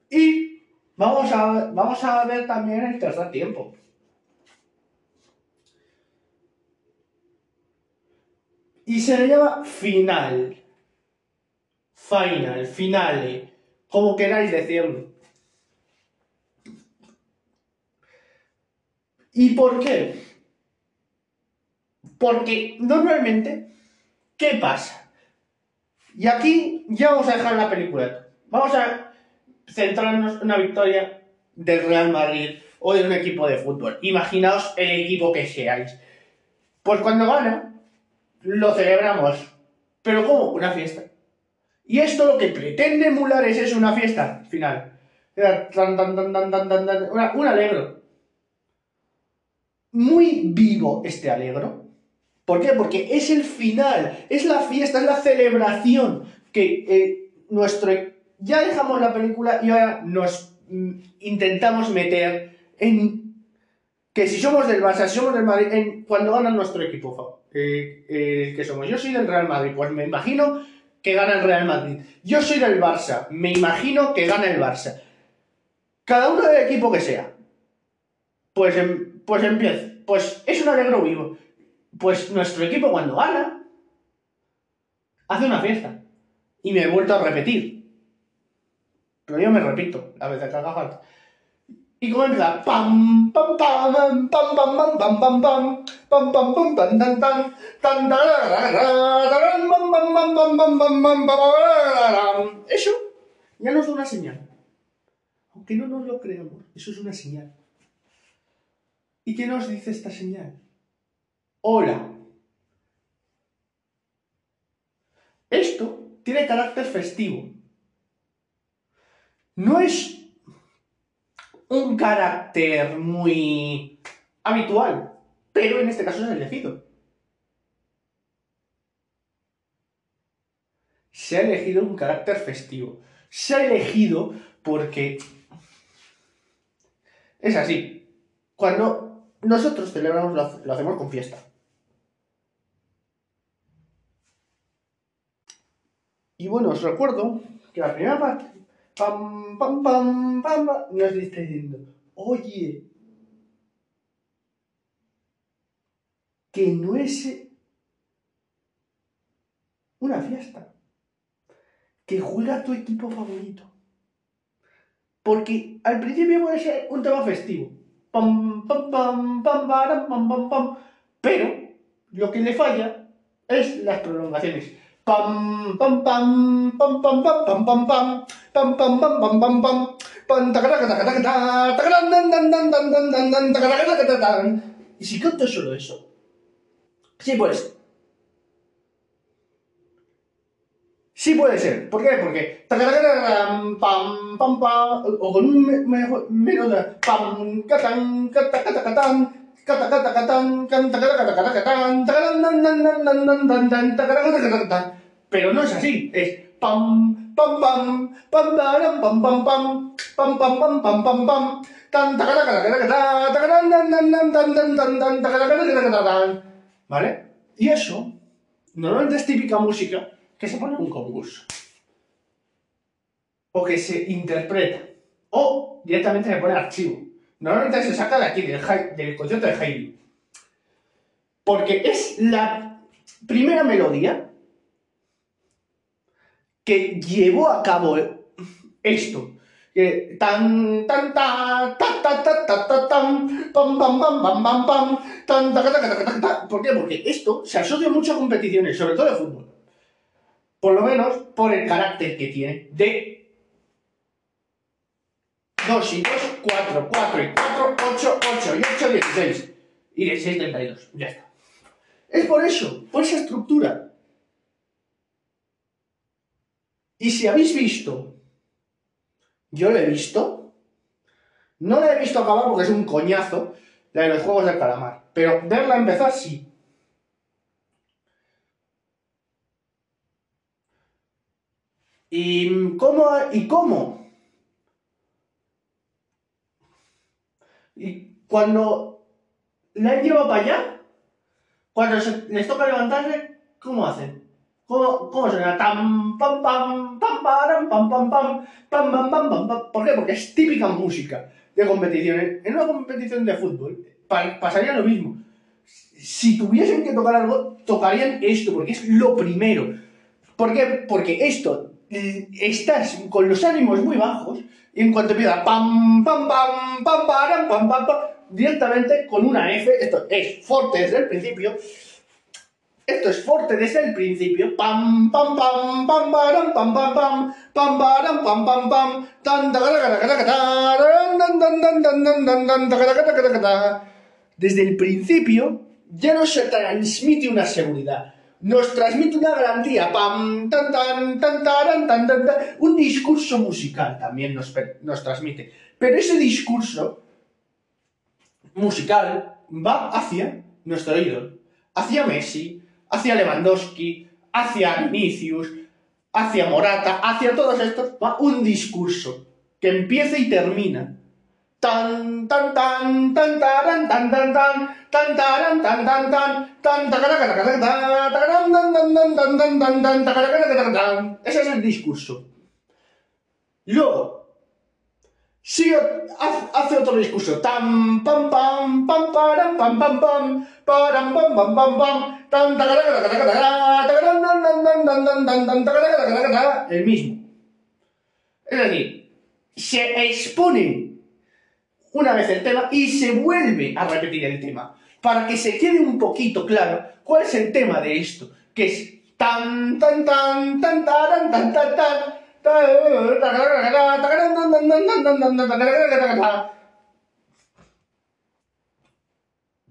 Y vamos a, vamos a ver también el tercer tiempo. Y se le llama final. Final, finale, como queráis decirlo. ¿Y por qué? Porque normalmente, ¿qué pasa? Y aquí ya vamos a dejar la película. Vamos a centrarnos en una victoria del Real Madrid o de un equipo de fútbol. Imaginaos el equipo que seáis. Pues cuando gana, lo celebramos. ¿Pero cómo? Una fiesta. Y esto lo que pretende emular es una fiesta final. Un alegro. Muy vivo este alegro. ¿Por qué? Porque es el final, es la fiesta, es la celebración que eh, nuestro ya dejamos la película y ahora nos mm, intentamos meter en que si somos del Barça, si somos del Madrid, en, cuando gana nuestro equipo, eh, eh, que somos, yo soy del Real Madrid, pues me imagino que gana el Real Madrid. Yo soy del Barça, me imagino que gana el Barça. Cada uno del equipo que sea. Pues, em, pues empieza. Pues es un alegro vivo. Pues nuestro equipo cuando gana, hace una fiesta. Y me he vuelto a repetir. Pero yo me repito, a veces que haga falta. Y comienza pam pam pam pam pam pam pam pam pam pam pam pam tan tan tan tan eso ya nos da una señal. Aunque no nos lo creamos, eso es una señal. ¿Y qué nos dice esta señal? Hola. Esto tiene carácter festivo no es un carácter muy habitual, pero en este caso es elegido. Se ha elegido un carácter festivo. Se ha elegido porque es así. Cuando nosotros celebramos, lo hacemos con fiesta. Y bueno, os recuerdo que la primera parte pam, pam, pam, pam, nos está diciendo, oye, que no es una fiesta, que juega tu equipo favorito. Porque al principio puede ser un tema festivo, pam, pam, pam, pam, pam, pam, pam, pam, pero lo que le falla es las prolongaciones. Pam, pam, pam, pam, pam, pam, pam, pam, pam, pam, pam, pam, pam, pam, pam, pam, Y si canto solo eso. Sí, pues. Sí puede ser. ¿Por qué? Porque pam, pam, pam, o con un menos de pam, catán, catá, catá, catán, catá, catá, catán, canta, catá, catá, catá, catán, pero no es así, es pam, pam, pam, pam, pam, pam, pam, pam, pam, pam, pam, pam, pam, pam, tan, ¿vale? Y eso, normalmente es típica música que se pone un concurso. O que se interpreta. O directamente se pone archivo. Normalmente se saca de aquí, del, del concierto de Haydn. Porque es la primera melodía que llevó a cabo esto. Que tan tan ta ta ta ta ta ta tan pam pam pam pam pam pam tan ta ta ta ta ta ¿Por qué? Porque esto se asocia mucho a competiciones, sobre todo de fútbol. Por lo menos por el carácter que tiene de 2 y 2, 4, 4 y 4, 8, 8 y 8, 16. Y 16, 32. Ya está. Es por eso, por esa estructura. Y si habéis visto, yo lo he visto, no la he visto acabar porque es un coñazo, la de los juegos del calamar, pero verla empezar sí. ¿Y cómo? ¿Y cómo? Y cuando la han llevado para allá, cuando les toca levantarse, ¿cómo hacen? ¿Cómo, cómo suena? Tam, pam, pam, pam, pam, pam, pam, pam, pam, pam, pam. ¿Por qué? Porque es típica música de competición. En una competición de fútbol pasaría lo mismo. Si tuviesen que tocar algo, tocarían esto, porque es lo primero. ¿Por qué? Porque esto estás con los ánimos muy bajos y en cuanto empieza pam, pam, pam, pam, pam, pam, pam, pam, directamente con una F, esto es fuerte desde el principio, esto es fuerte desde el principio, pam, pam, pam, pam, pam, pam, pam, pam, pam, pam, pam, pam, pam, tan, desde el principio ya no se transmite una seguridad, nos transmite una garantía, pam, un discurso musical también nos, nos transmite. Pero ese discurso musical va hacia nuestro ídolo, hacia Messi, hacia Lewandowski, hacia Vinicius, hacia Morata, hacia todos estos, va un discurso que empieza y termina tan tan tan tan taran tan tan tan tan taran tan tan tan tan tan tan tan ese es el discurso luego sigue hace otro discurso tan pam pam pam param pam pam pam param pam pam pam pam tan tan el mismo es decir se expone una vez el tema y se vuelve a repetir el tema, para que se quede un poquito claro cuál es el tema de esto, que es tan tan tan tan tan tan tan tan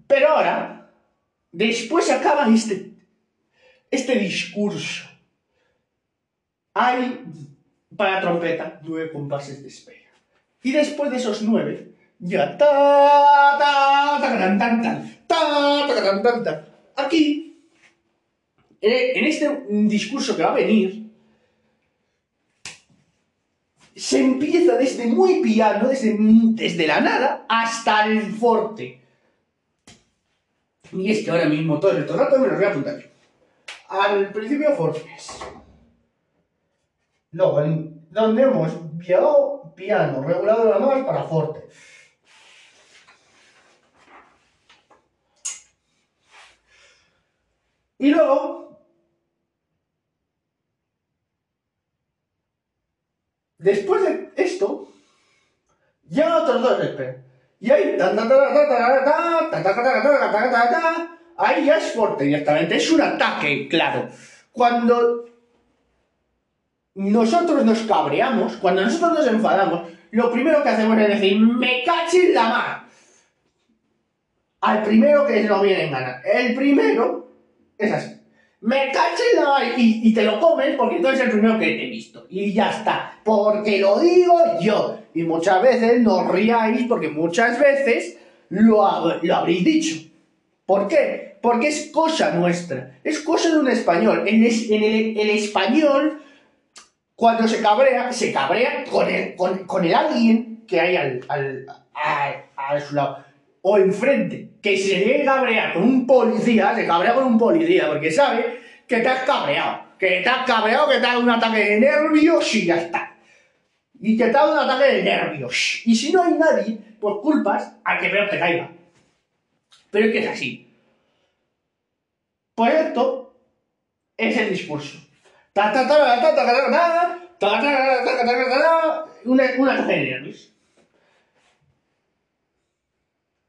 pero ahora, después acaba este, este discurso. Hay para trompeta nueve compases de espera. Y después de esos nueve, ya ta ta ta ta ta tan tan ta. Aquí, en este discurso que va a venir, se empieza desde muy piano, desde, desde la nada, hasta el forte. Y es que ahora mismo todos estos datos me los voy a apuntar. Al principio fortes. Luego, donde hemos piano, piano, regulador de más para forte. Y luego, después de esto, ya otros dos espera. Y ahí, ahí ya es fuerte directamente, es un ataque, claro. Cuando nosotros nos cabreamos, cuando nosotros nos enfadamos, lo primero que hacemos es decir, me caché la mar. Al primero que no viene en gana. El primero es así. me caché y, te lo comes porque tú eres el primero que te he visto. Y ya está, porque lo digo yo. Y muchas veces no ríais porque muchas veces lo, habréis dicho. ¿Por qué? Porque es cosa nuestra, es cosa de un español. En, el, español, cuando se cabrea, se cabrea con el, con, el alguien que hay al, al, a, su lado o enfrente, que se debe cabrear con un policía, se cabrea con un policía, porque sabe que te has cabreado, que te has cabreado, que te ha dado un ataque de nervios y ya está. Y que te ha dado un ataque de nervios. Y si no hay nadie, pues culpas al que peor te caiga. Pero es que es así. Pues esto es el discurso. Una, un ataque de nervios.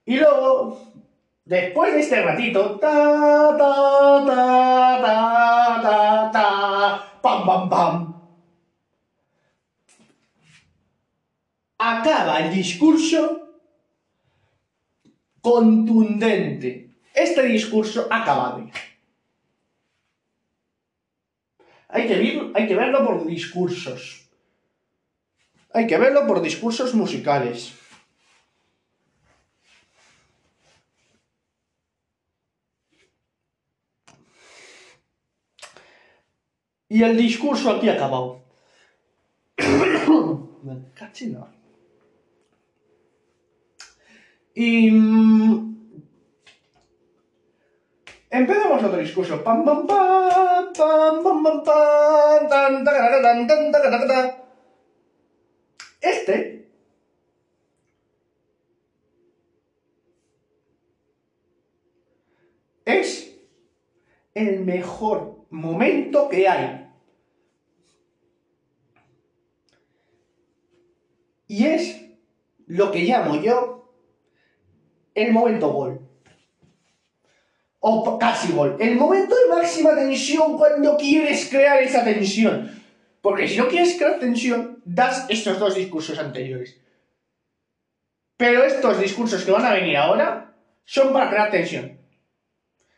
Y luego, después de este ratito, ta, ta, ta, ta, ta, ta, pam, pam, pam, acaba el discurso contundente. Este discurso acabado. Hay que, hay que verlo por discursos. Hay que verlo por discursos musicales. Y el discurso aquí ha acabado. Y. Mm, empezamos otro discurso. Pam, pam, pam, pam, pam, pam, tan, Este. Es el mejor momento que hay Y es lo que llamo yo el momento gol. O casi gol. El momento de máxima tensión cuando quieres crear esa tensión. Porque si no quieres crear tensión, das estos dos discursos anteriores. Pero estos discursos que van a venir ahora son para crear tensión.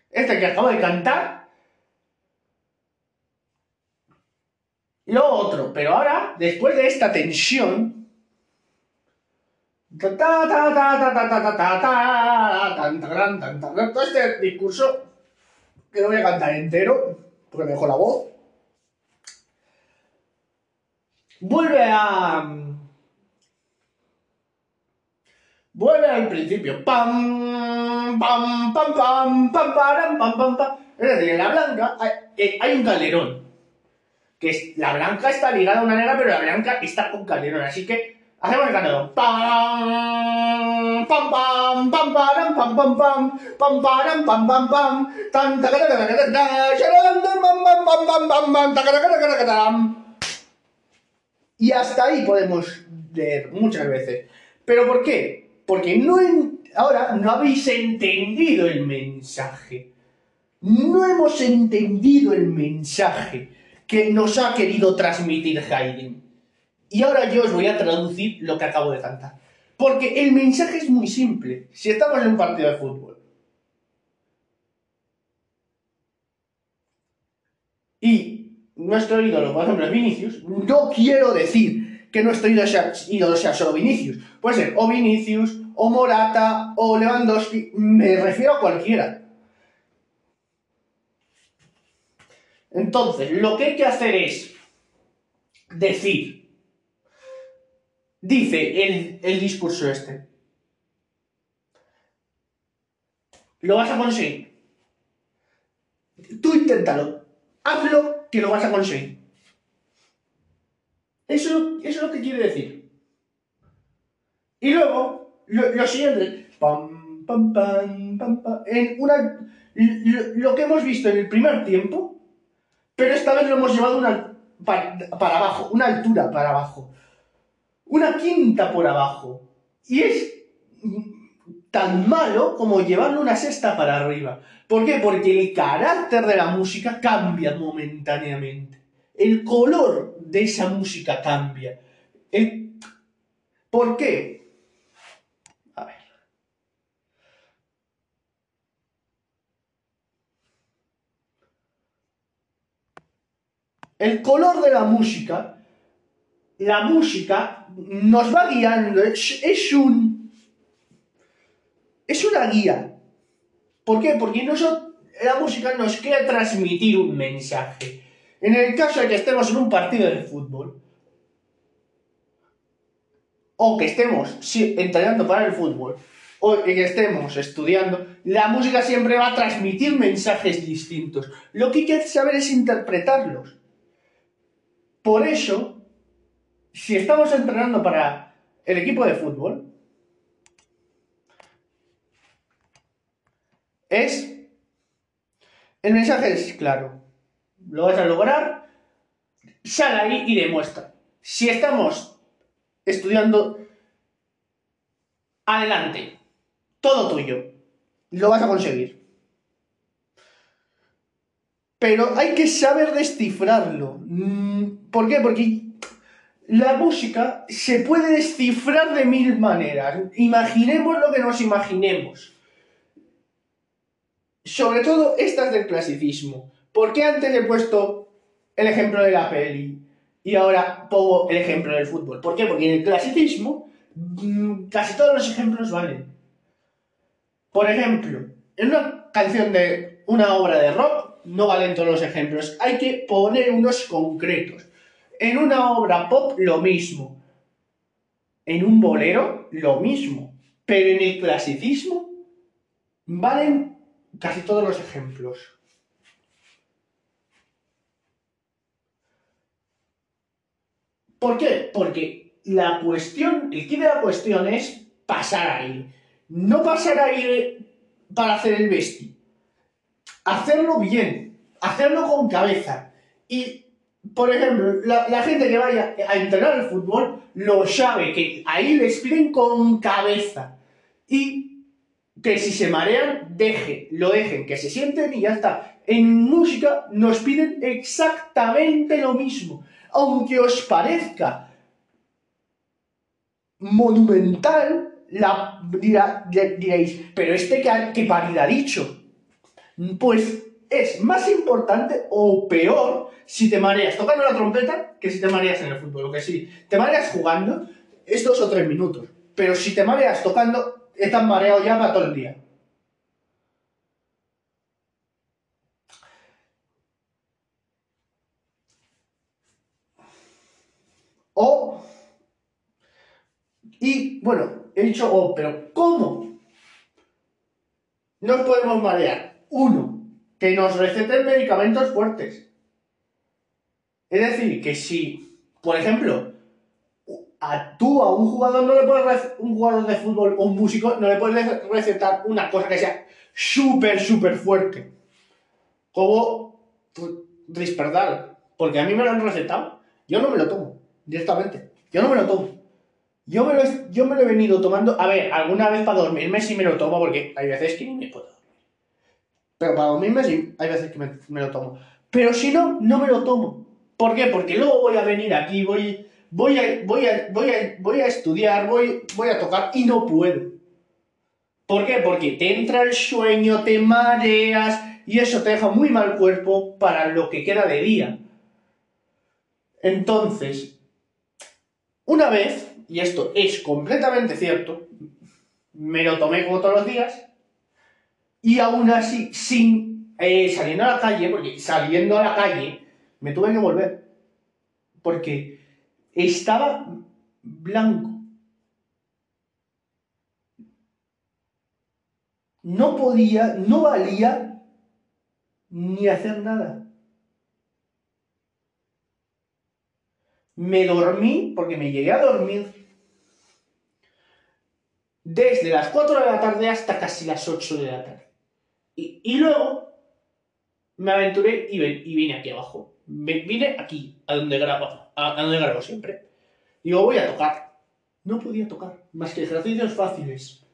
Este que acabo de cantar. Luego otro. Pero ahora, después de esta tensión, todo este discurso, que no voy a cantar entero, porque me dejo la voz, vuelve a... Vuelve al principio. Pam, pam, pam, pam, pam, pam, pam, pam, pam. Es decir, en la blanca hay, hay un calderón. Que la blanca está ligada a una negra, pero la blanca está con calderón. Así que Pam, pam, pam, pam, pam, pam, pam, pam, pam, pam, pam, pam, pam, y hasta ahí podemos leer muchas veces. ¿Pero por qué? Porque no ahora no habéis entendido el mensaje. No hemos entendido el mensaje que nos ha querido transmitir Haydn. Y ahora yo os voy a traducir lo que acabo de cantar. Porque el mensaje es muy simple. Si estamos en un partido de fútbol y nuestro ídolo, por ejemplo, es Vinicius, no quiero decir que nuestro ídolo sea, ídolo sea solo Vinicius. Puede ser o Vinicius, o Morata, o Lewandowski. Me refiero a cualquiera. Entonces, lo que hay que hacer es decir dice el, el discurso este. Lo vas a conseguir. Tú inténtalo. Hazlo que lo vas a conseguir. Eso, eso es lo que quiere decir. Y luego, lo, siguiente. Pam, pam, pam, pam, pam, en una, lo, que hemos visto en el primer tiempo, pero esta vez lo hemos llevado una, para abajo, una altura para abajo una quinta por abajo. Y es tan malo como llevarle una sexta para arriba. ¿Por qué? Porque el carácter de la música cambia momentáneamente. El color de esa música cambia. ¿Por qué? A ver. el color de la música, la música nos va guiando, es, un... es una guía. ¿Por qué? Porque nosotros, la música nos quiere transmitir un mensaje. En el caso de que estemos en un partido de fútbol, o que estemos entrenando para el fútbol, o que estemos estudiando, la música siempre va a transmitir mensajes distintos. Lo que hay que saber es interpretarlos. Por eso, si estamos entrenando para el equipo de fútbol, es... El mensaje es claro. Lo vas a lograr, sal ahí y demuestra. Si estamos estudiando, adelante todo tuyo. Lo vas a conseguir. Pero hay que saber descifrarlo. Mm, ¿Por qué? Porque la música se puede descifrar de mil maneras. Imaginemos lo que nos imaginemos. Sobre todo estas del clasicismo. ¿Por qué antes he puesto el ejemplo de la peli y ahora pongo el ejemplo del fútbol? ¿Por qué? Porque en el clasicismo mm, casi todos los ejemplos valen. Por ejemplo, en una canción de una obra de rock no valen todos los ejemplos, hay que poner unos concretos. En una obra pop lo mismo. En un bolero lo mismo. Pero en el clasicismo valen casi todos los ejemplos. ¿Por qué? Porque la cuestión, el kit de la cuestión es pasar ahí no pasar ahí para hacer el vesti. Hacerlo bien, hacerlo con cabeza. Y, por ejemplo, la, gente que vaya a entrenar el fútbol lo sabe, que ahí les piden con cabeza. Y que si se marean, deje, lo dejen, que se sienten y ya está. En música nos piden exactamente lo mismo. Aunque os parezca monumental, la, diréis, pero este que, que parida ha dicho. Pues es más importante o peor si te mareas tocando la trompeta que si te mareas en el fútbol. Lo que te mareas jugando, es dos o tres minutos. Pero si te mareas tocando, estás mareado ya para todo el día. O. Y bueno, he dicho, oh, pero ¿cómo? Nos podemos marear. Uno, que nos receten medicamentos fuertes. Es decir, que si, por ejemplo, a tú a un jugador no le puedes un jugador de fútbol o un músico no le puedes recetar una cosa que sea súper súper fuerte como Risperdal porque a mí me lo han recetado yo no me lo tomo directamente yo no me lo tomo yo me, lo, yo me lo he venido tomando. A ver, alguna vez para dormirme sí me lo tomo porque hay veces que ni me puedo. Pero para dormirme sí, hay veces que me, lo tomo. Pero si no, no me lo tomo. ¿Por qué? Porque luego voy a venir aquí, voy, voy, a, voy, a, voy, a, voy a estudiar, voy, voy a tocar y no puedo. ¿Por qué? Porque te entra el sueño, te mareas y eso te deja muy mal cuerpo para lo que queda de día. Entonces, una vez y esto es completamente cierto, me lo tomé como todos los días, y aún así, sin eh, saliendo a la calle, porque saliendo a la calle, me tuve que volver, porque estaba blanco. No podía, no valía ni hacer nada. Me dormí, porque me llegué a dormir desde las 4 de la tarde hasta casi las 8 de la tarde. Y, luego me aventuré y, y, vine aquí abajo. Vine aquí, a donde grabo, a, donde grabo siempre. Digo, voy a tocar. No podía tocar más que ejercicios fáciles.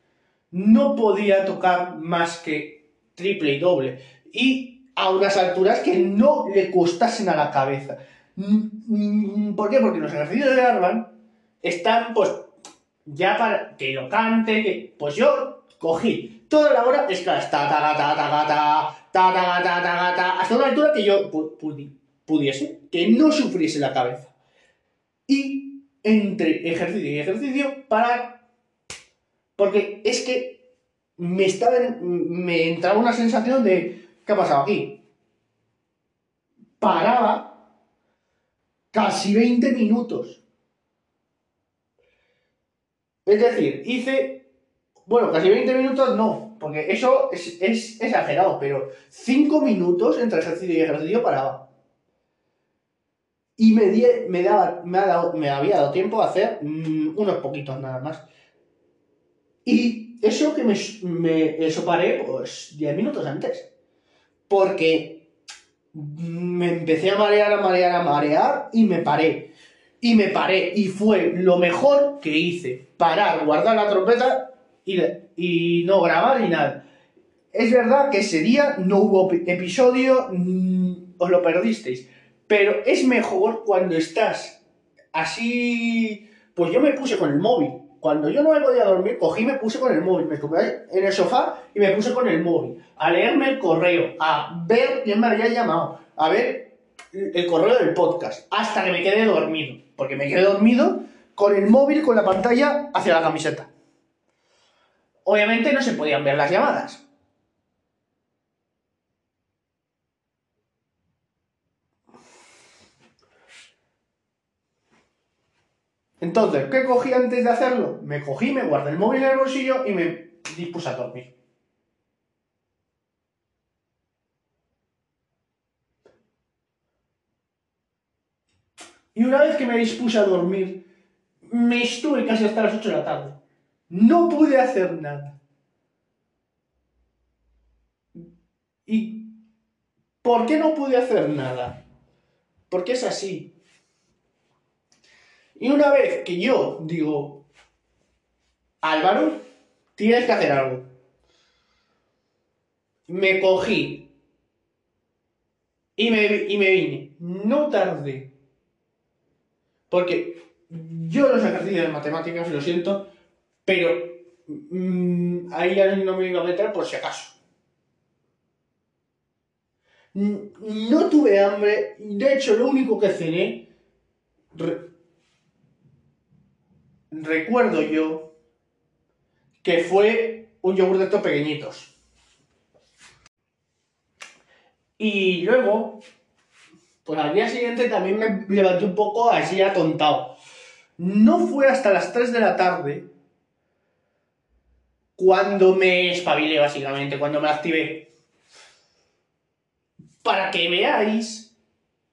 No podía tocar más que triple y doble. Y a unas alturas que no le costasen a la cabeza. Mm, mm, ¿Por qué? Porque los ejercicios de Arban están, pues, ya para que lo cante, que... pues yo cogí toda la hora es que hasta hasta una altura que yo pudiese, que no sufriese la cabeza. Y entre ejercicio y ejercicio para... Porque es que me, estaba me entraba una sensación de, ¿qué ha pasado aquí? Paraba casi 20 minutos. Es decir, hice bueno, casi 20 minutos no, porque eso es, exagerado, pero 5 minutos entre ejercicio y ejercicio paraba y me, me, daba, me, ha dado, me había dado tiempo a hacer mm, unos poquitos nada más. Y eso que me, me eso paré pues 10 minutos antes. Porque me empecé a marear, a marear, a marear y me paré. Y me paré y fue lo mejor que hice. Parar, guardar la trompeta y, no grabar ni nada. Es verdad que ese día no hubo episodio, mm, os lo perdisteis pero es mejor cuando estás así. Pues yo me puse con el móvil. Cuando yo no me podía dormir, cogí y me puse con el móvil. Me estuve en el sofá y me puse con el móvil. A leerme el correo, a ver quién me había llamado, a ver el correo del podcast. Hasta que me quedé dormido. Porque me quedé dormido con el móvil, con la pantalla hacia la camiseta. Obviamente no se podían ver las llamadas. Entonces, ¿qué cogí antes de hacerlo? Me cogí, me guardé el móvil en el bolsillo y me dispuse a dormir. Y una vez que me dispuse a dormir, me estuve casi hasta las 8 de la tarde. No pude hacer nada. ¿Y por qué no pude hacer nada? Porque es así. Y una vez que yo digo, Álvaro, tienes que hacer algo. Me cogí y me, y me vine. No tardé. Porque yo los ejercicios de matemáticas, lo siento, pero mm, ahí no me iba a meter por si acaso. No tuve hambre, de hecho lo único que cené recuerdo yo que fue un yogur de estos pequeñitos. Y luego, pues al día siguiente también me levanté un poco así atontado. No fue hasta las 3 de la tarde cuando me espabilé, básicamente, cuando me activé. Para que veáis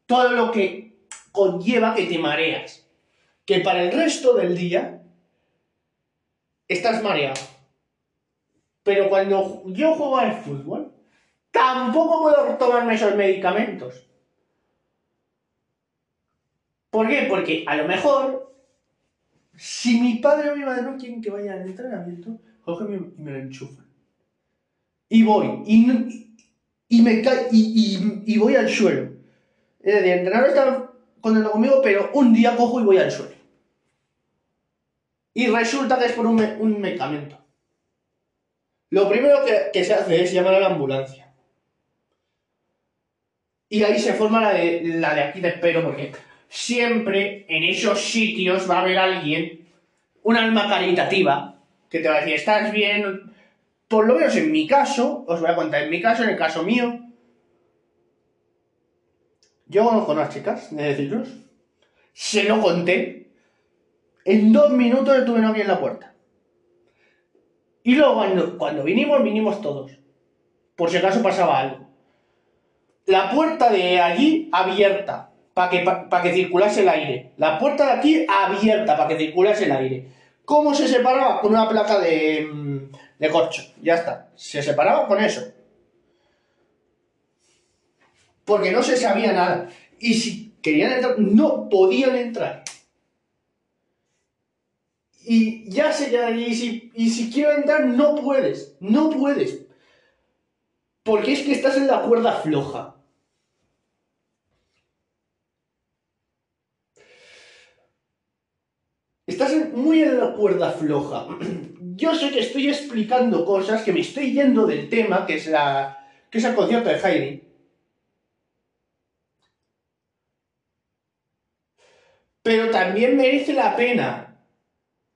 todo lo que conlleva que te mareas que para el resto del día estás mareado. Pero cuando yo juego al fútbol, tampoco puedo tomarme esos medicamentos. ¿Por qué? Porque a lo mejor, si mi padre o mi madre no quieren que vaya al entrenamiento, cogen y me lo enchufan. Y voy, y, me y, y, voy al suelo. Es decir, el entrenador está contento conmigo, pero un día cojo y voy al suelo. Y resulta que es por un, medicamento. Lo primero que, se hace es llamar a la ambulancia. Y ahí se forma la de, la de aquí te espero, porque siempre en esos sitios va a haber alguien, un alma caritativa, que te va a decir, estás bien. Por lo menos en mi caso, os voy a contar, en mi caso, en el caso mío, yo conozco unas chicas, de deciros, se lo conté, en dos minutos estuve aquí en la puerta. Y luego cuando, cuando vinimos, vinimos todos. Por si acaso pasaba algo. La puerta de allí abierta para que, para que circulase el aire. La puerta de aquí abierta para que circulase el aire. ¿Cómo se separaba? Con una placa de, mm, de corcho. Ya está. Se separaba con eso. Porque no se sabía nada. Y si querían entrar, no podían entrar y ya sé, ya, y si, y si quiero entrar, no puedes, no puedes. Porque es que estás en la cuerda floja. Estás muy en la cuerda floja. Yo sé que estoy explicando cosas, que me estoy yendo del tema, que es, la, que es el concierto de Heidi. Pero también merece la pena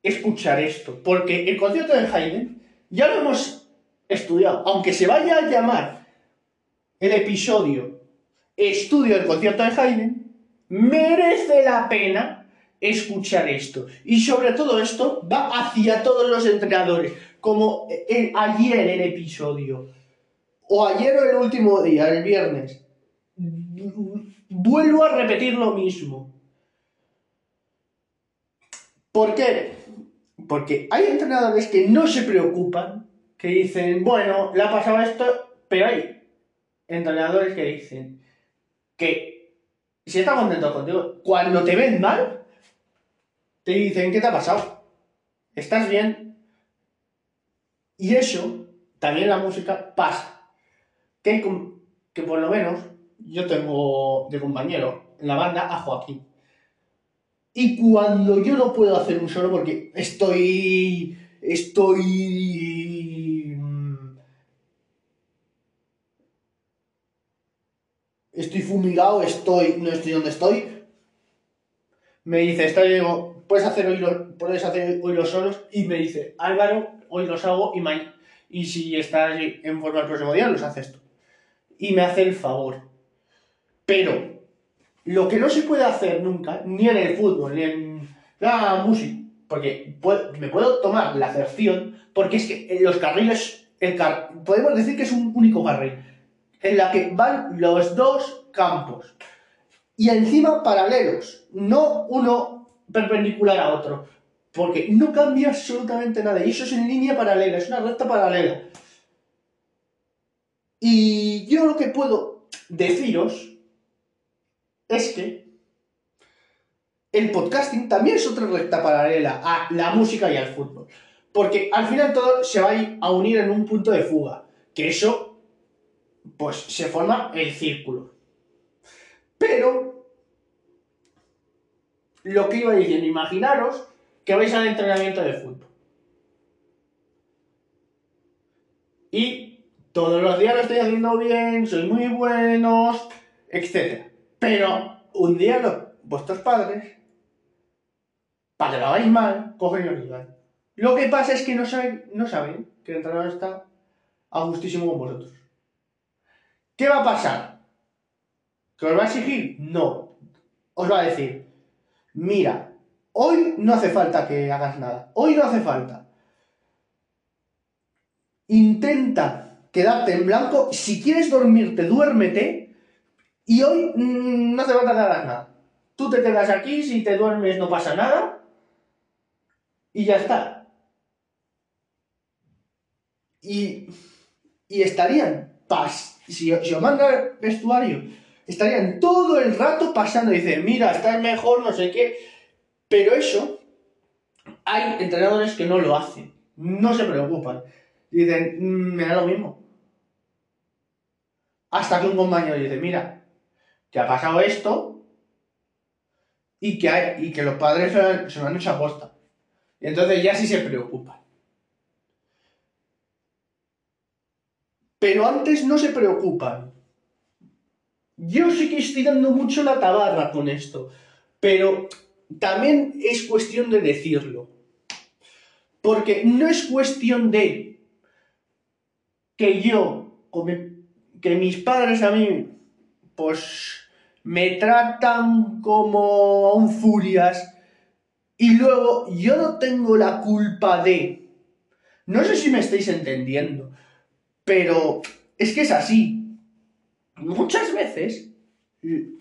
escuchar esto, porque el concierto de Haydn ya lo hemos estudiado, aunque se vaya a llamar el episodio Estudio del concierto de Haydn, merece la pena escuchar esto. Y sobre todo esto va hacia todos los entrenadores, como ayer en el episodio, o ayer o el último día, el viernes. Vuelvo a repetir lo mismo. ¿Por qué? Porque hay entrenadores que no se preocupan, que dicen, bueno, le ha pasado esto, pero hay entrenadores que dicen que si está contento contigo, cuando te ven mal, te dicen, ¿qué te ha pasado? ¿Estás bien? Y eso, también la música pasa. Que, por lo menos yo tengo de compañero en la banda a Joaquín. Y cuando yo no puedo hacer un solo porque estoy. Estoy. Mm, estoy fumigado, estoy. No estoy donde estoy. Me dice, está digo, puedes hacer hoy los, puedes hacer hoy los solos. Y me dice, Álvaro, hoy los hago y mañana. Y si estás en forma el próximo día, los haces tú. Y me hace el favor. Pero lo que no se puede hacer nunca, ni en el fútbol, ni en la música, porque me puedo tomar la acepción, porque es que los carriles, podemos decir que es un único carril, en la que van los dos campos, y encima paralelos, no uno perpendicular a otro, porque no cambia absolutamente nada, y eso es en línea paralela, es una recta paralela. Y yo lo que puedo deciros es que el podcasting también es otra recta paralela a la música y al fútbol. Porque al final todo se va a, unir en un punto de fuga. Que eso, pues se forma el círculo. Pero, lo que iba diciendo, imaginaros que vais al entrenamiento de fútbol. Y todos los días lo estoy haciendo bien, soy muy buenos, etc. Pero un día los, vuestros padres, para que lo hagáis mal, cogen y os. Lo que pasa es que no saben, no saben que el entrenador está a gustísimo con vosotros. ¿Qué va a pasar? ¿Que os va a exigir? No. Os va a decir, mira, hoy no hace falta que hagas nada. Hoy no hace falta. Intenta quedarte en blanco. Si quieres dormirte, duérmete y hoy mm, no hace falta que hagas nada. Tú te quedas aquí, si te duermes no pasa nada. Y ya está. Y, y estarían, pas, si, si os manda vestuario, estarían todo el rato pasando y dicen, mira, estás mejor, no sé qué. Pero eso, hay entrenadores que no lo hacen, no se preocupan. Dicen, mm, me da lo mismo. Hasta que un compañero dice, mira, que ha pasado esto y que, hay, y que los padres se lo, han hecho a posta. Y entonces ya sí se preocupan. Pero antes no se preocupan. Yo sí que estoy dando mucho la tabarra con esto, pero también es cuestión de decirlo. Porque no es cuestión de que yo, que mis padres a mí, pues me tratan como un furias y luego yo no tengo la culpa de... No sé si me estáis entendiendo, pero es que es así. Muchas veces,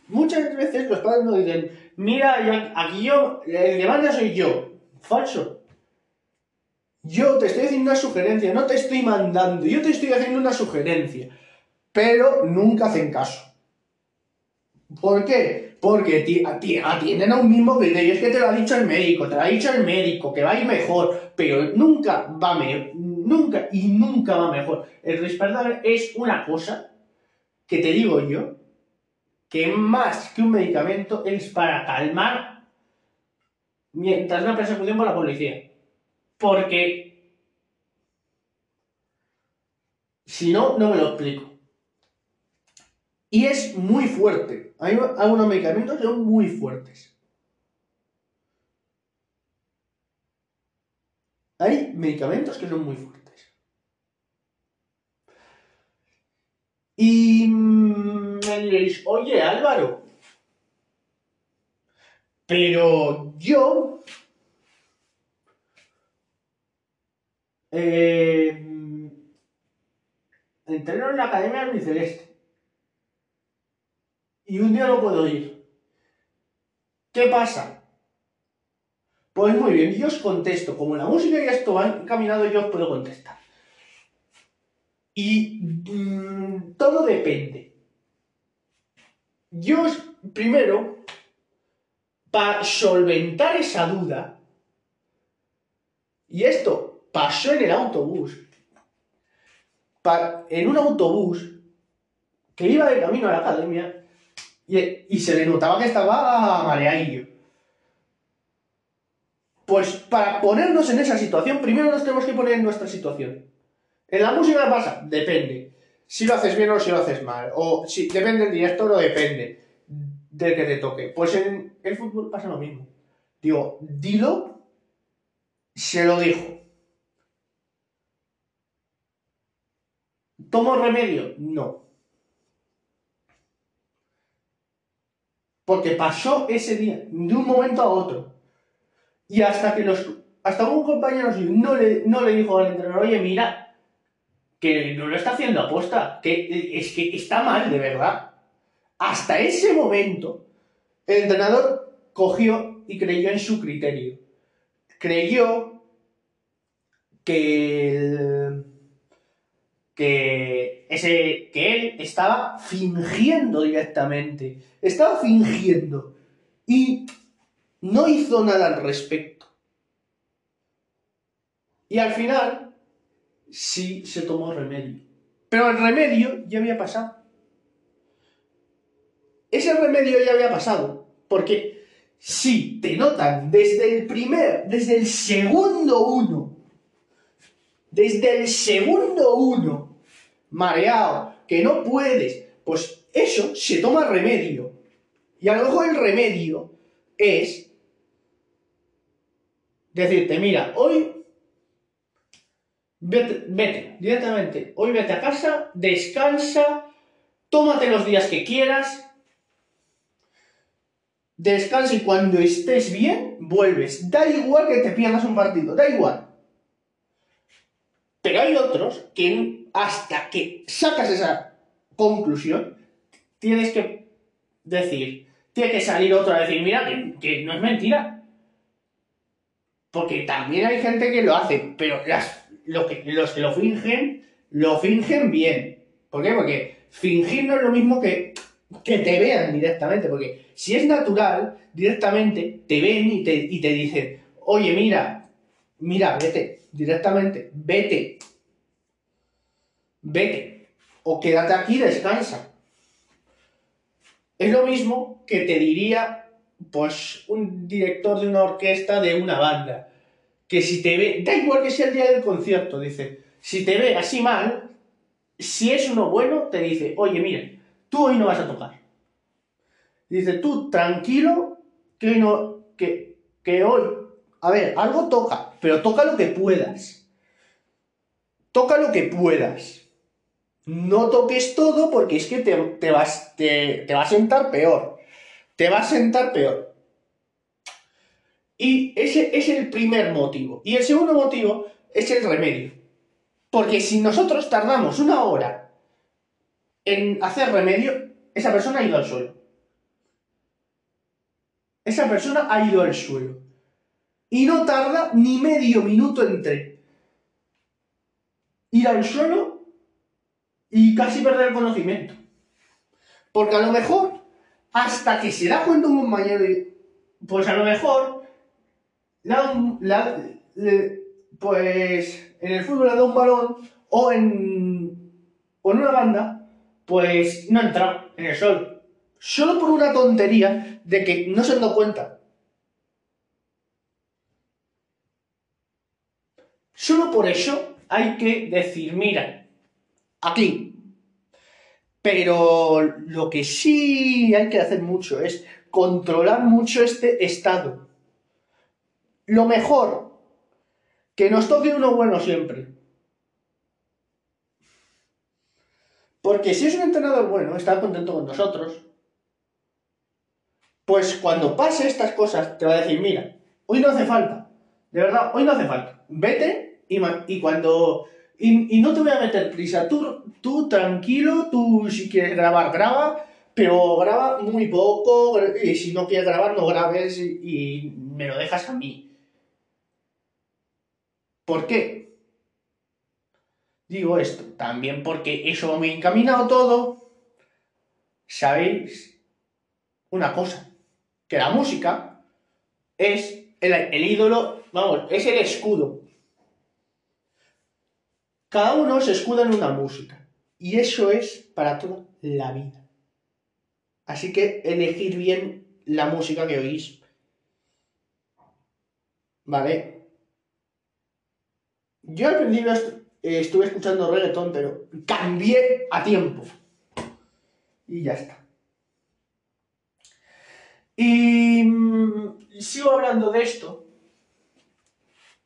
muchas veces los padres nos dicen, mira, aquí yo, el que manda soy yo. Falso. Yo te estoy haciendo una sugerencia, no te estoy mandando, yo te estoy haciendo una sugerencia. Pero nunca hacen caso. ¿Por qué? Porque atienden a un mismo criterio. Es que te lo ha dicho el médico, te lo ha dicho el médico, que va a ir mejor, pero nunca va mejor, nunca y nunca va mejor. El respaldar es una cosa que te digo yo, que más que un medicamento es para calmar mientras una persecución por la policía. Porque si no, no me lo explico. Y es muy fuerte. Hay algunos medicamentos que son muy fuertes. Hay medicamentos que son muy fuertes. Y oye Álvaro, pero yo eh, entreno en la Academia Celeste y un día no puedo ir. ¿Qué pasa? Pues muy bien, yo os contesto. Como la música ya esto va encaminado, yo os puedo contestar. Y mm, todo depende. Yo, primero, para solventar esa duda, y esto pasó en el autobús, en un autobús que iba de camino a la academia y, se le notaba que estaba mareadillo. Pues para ponernos en esa situación, primero nos tenemos que poner en nuestra situación. En la música pasa, depende. Si lo haces bien o si lo haces mal. O si depende del director o depende del que te toque. Pues en el fútbol pasa lo mismo. Digo, dilo, se lo dijo. ¿Tomo remedio? No. Porque pasó ese día, de un momento a otro. Y hasta que los. Hasta un compañero no le, no le dijo al entrenador, oye, mira, que no lo está haciendo aposta, que es que está mal, de verdad. Hasta ese momento, el entrenador cogió y creyó en su criterio. Creyó que que, ese, que él estaba fingiendo directamente. Estaba fingiendo. Y no hizo nada al respecto. Y al final, sí se tomó remedio. Pero el remedio ya había pasado. Ese remedio ya había pasado. Porque si te notan desde el primer, desde el segundo uno, desde el segundo uno, mareado, que no puedes, pues eso se toma remedio. Y a lo mejor el remedio es decirte, mira, hoy vete, vete, directamente, hoy vete a casa, descansa, tómate los días que quieras, descansa y cuando estés bien, vuelves. Da igual que te pierdas un partido, da igual. Pero hay otros que hasta que sacas esa conclusión, tienes que decir, tiene que salir otro a decir, mira, que, no es mentira. Porque también hay gente que lo hace, pero lo que, los que lo fingen, lo fingen bien. ¿Por qué? Porque fingir no es lo mismo que que te vean directamente, porque si es natural, directamente te ven y te, y te dicen, oye, mira, mira, vete, directamente, vete, vete, o quédate aquí, descansa. Es lo mismo que te diría, pues, un director de una orquesta de una banda, que si te ve, da igual que sea el día del concierto, dice, si te ve así mal, si es uno bueno, te dice, oye, mira, tú hoy no vas a tocar. Dice, tú tranquilo, que no, que, que hoy, a ver, algo toca, pero toca lo que puedas. Toca lo que puedas. No toques todo porque es que te, vas, te, te va a sentar peor. Te va a sentar peor. Y ese es el primer motivo. Y el segundo motivo es el remedio. Porque si nosotros tardamos una hora en hacer remedio, esa persona ha ido al suelo. Esa persona ha ido al suelo. Y no tarda ni medio minuto entre ir al suelo y casi perder el conocimiento. Porque a lo mejor, hasta que se da cuenta un compañero, pues a lo mejor, pues en el fútbol le da un balón o en, o en una banda, pues no entra en el sol. Solo por una tontería de que no se han dado cuenta. Solo por eso hay que decir, mira, aquí. Pero lo que sí hay que hacer mucho es controlar mucho este estado. Lo mejor Que nos toque uno bueno siempre. Porque si es un entrenador bueno, está contento con nosotros, pues cuando pase estas cosas, te va a decir, mira, hoy no hace falta. De verdad, hoy no hace falta. Vete y, cuando... Y, no te voy a meter prisa. Tú, tú tranquilo, tú si quieres grabar, graba, pero graba muy poco. Y si no quieres grabar, no grabes y, y me lo dejas a mí. ¿Por qué? Digo esto, también porque eso me ha encaminado todo. ¿Sabéis? Una cosa que la música es el, ídolo, vamos, es el escudo. Cada uno se escuda en una música. Y eso es para toda la vida. Así que elegir bien la música que oís. ¿Vale? Yo al principio estuve escuchando reggaetón, pero cambié a tiempo. Y ya está. Y mm, sigo hablando de esto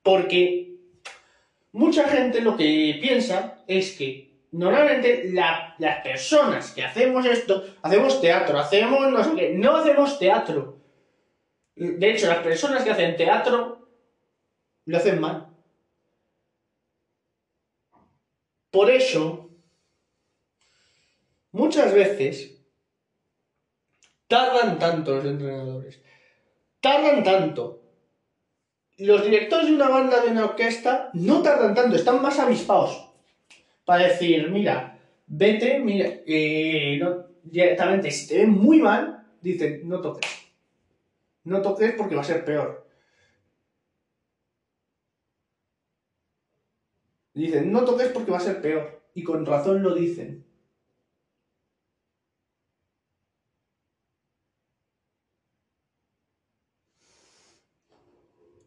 porque mucha gente lo que piensa es que normalmente las personas que hacemos esto, hacemos teatro, hacemos no sé no hacemos teatro. De hecho, las personas que hacen teatro lo hacen mal. Por eso, muchas veces Tardan tanto los entrenadores. Tardan tanto. Los directores de una banda, de una orquesta, no tardan tanto, están más avispados. Para decir, mira, vete, mira, eh, directamente, si te ven muy mal, dicen, no toques. No toques porque va a ser peor. Dicen, no toques porque va a ser peor. Y con razón lo dicen.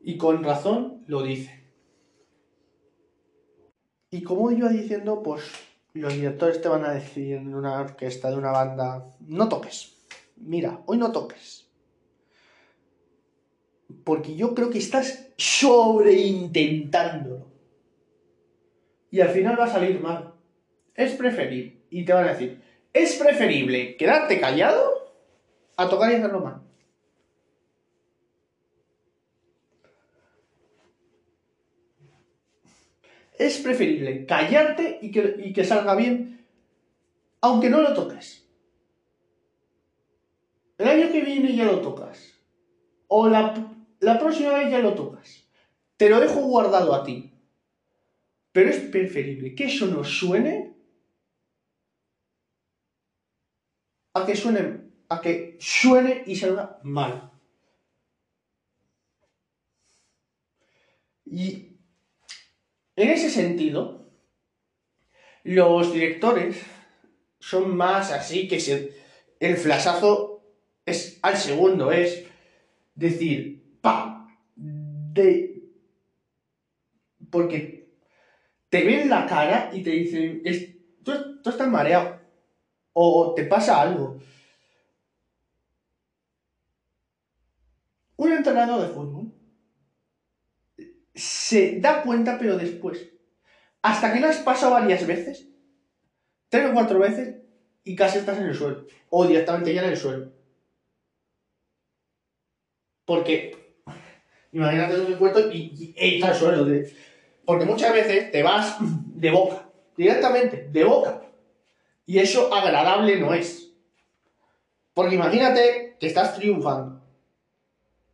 Y con razón lo dice. Y como iba diciendo, pues los directores te van a decir en una orquesta, de una banda, no toques. Mira, hoy no toques. Porque yo creo que estás sobreintentándolo. Y al final va a salir mal. Es preferible. Y te van a decir, es preferible quedarte callado a tocar y hacerlo mal. es preferible callarte y que, salga bien, aunque no lo toques. El año que viene ya lo tocas. O la, la próxima vez ya lo tocas. Te lo dejo guardado a ti. Pero es preferible que eso no suene a que suene, a que suene y salga mal. Y en ese sentido, los directores son más así que el flasazo es al segundo, es decir, ¡pa! De, porque te ven la cara y te dicen, tú, tú estás mareado o te pasa algo. Un entrenador de fútbol se da cuenta, pero después. Hasta que lo has pasado varias veces, tres o cuatro veces, y casi estás en el suelo. O directamente ya en el suelo. Porque, imagínate tu cuerpo y, y, está el suelo. Porque muchas veces te vas de boca, directamente, de boca. Y eso agradable no es. Porque imagínate que estás triunfando.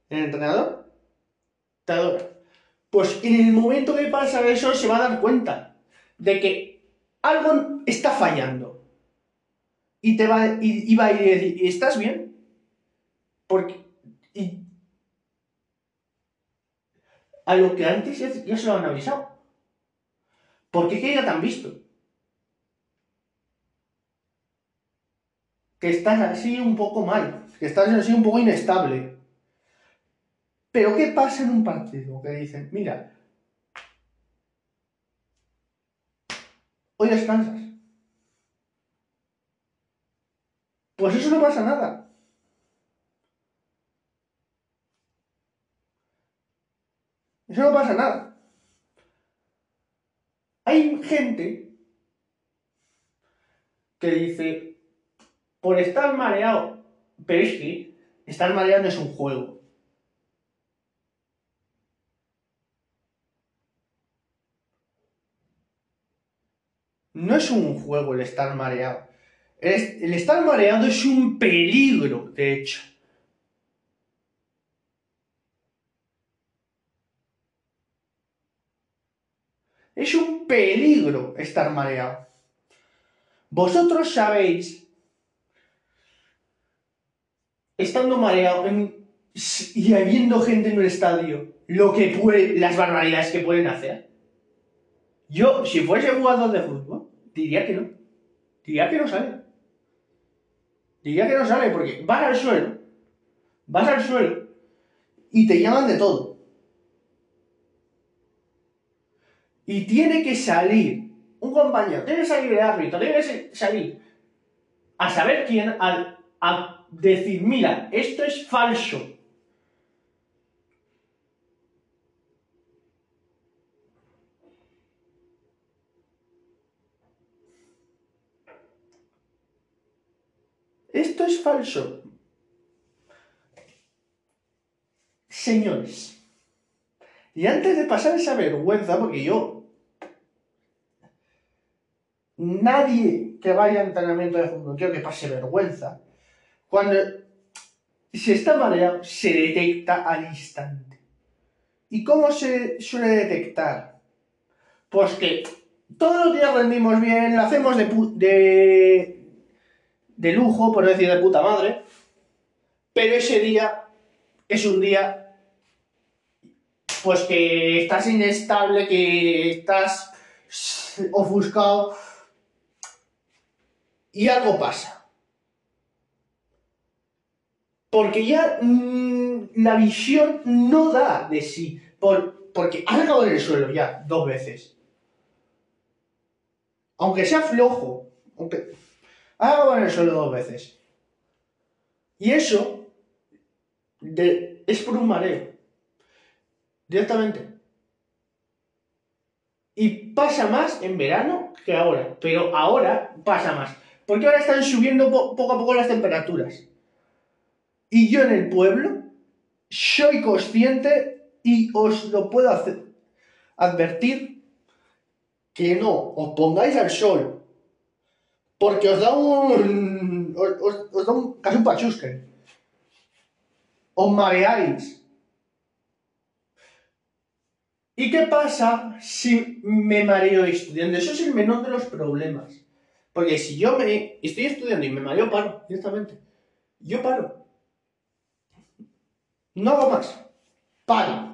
El entrenador te adora pues en el momento que pasa eso se va a dar cuenta de que algo está fallando. Y te va, y, va a ir y ¿estás bien? Porque... Y, a lo que antes ya, se lo han avisado. ¿Por qué que ya te han visto? Que estás así un poco mal, que estás así un poco inestable. Pero ¿qué pasa en un partido? Que dicen, mira, hoy descansas. Pues eso no pasa nada. Eso no pasa nada. Hay gente que dice, por estar mareado, pero es que estar mareado no es un juego. No es un juego el estar mareado. El, estar mareado es un peligro, de hecho. Es un peligro estar mareado. Vosotros sabéis, estando mareado y habiendo gente en un estadio, lo que puede, las barbaridades que pueden hacer. Yo, si fuese jugador de fútbol, diría que no. Diría que no sale. Diría que no sale porque vas al suelo, vas al suelo y te llaman de todo. Y tiene que salir un compañero, tiene que salir el árbitro, tiene que salir a saber quién, al- a decir, mira, esto es falso. Esto es falso. Señores, y antes de pasar esa vergüenza, porque yo nadie que vaya a entrenamiento de fútbol quiero que pase vergüenza. Cuando se está mareado, se detecta al instante. ¿Y cómo se suele detectar? Pues que todos los días rendimos bien, lo hacemos de, de, de lujo, por decir de puta madre, pero ese día es un día pues que estás inestable, que estás ofuscado, y algo pasa. Porque ya mm, la visión no da de sí. Por, porque has acabado en el suelo ya dos veces. Aunque sea flojo. Aunque has acabado en el suelo dos veces. Y eso de- es por un mareo. Directamente. Y pasa más en verano que ahora. Pero ahora pasa más. Porque ahora están subiendo po- poco a poco las temperaturas. Y yo en el pueblo soy consciente y os lo puedo hacer, advertir que no os pongáis al sol. Porque os da un. os- os da un. casi un pachusque. Os mareáis. ¿Y qué pasa si me mareo estudiando? Eso es el menor de los problemas. Porque si yo me estoy estudiando y me mareo, paro directamente. Yo paro. No hago más. Paro.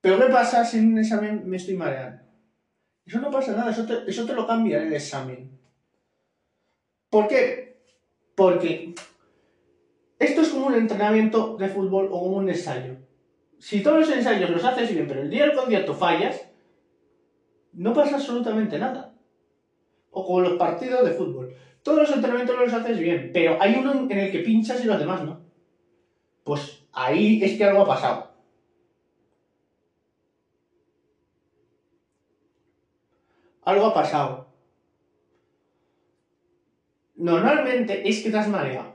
Pero ¿qué pasa si en un examen me estoy mareando? Eso no pasa nada, eso te, lo cambia el examen. ¿Por qué? Porque esto es como un entrenamiento de fútbol o como un ensayo. Si todos los ensayos los haces bien, pero el día del concierto fallas, no pasa absolutamente nada. O como los partidos de fútbol. Todos los entrenamientos los haces bien, pero hay uno en el que pinchas y los demás no. Pues ahí es que algo ha pasado. Algo ha pasado. Normalmente es que te has mareado.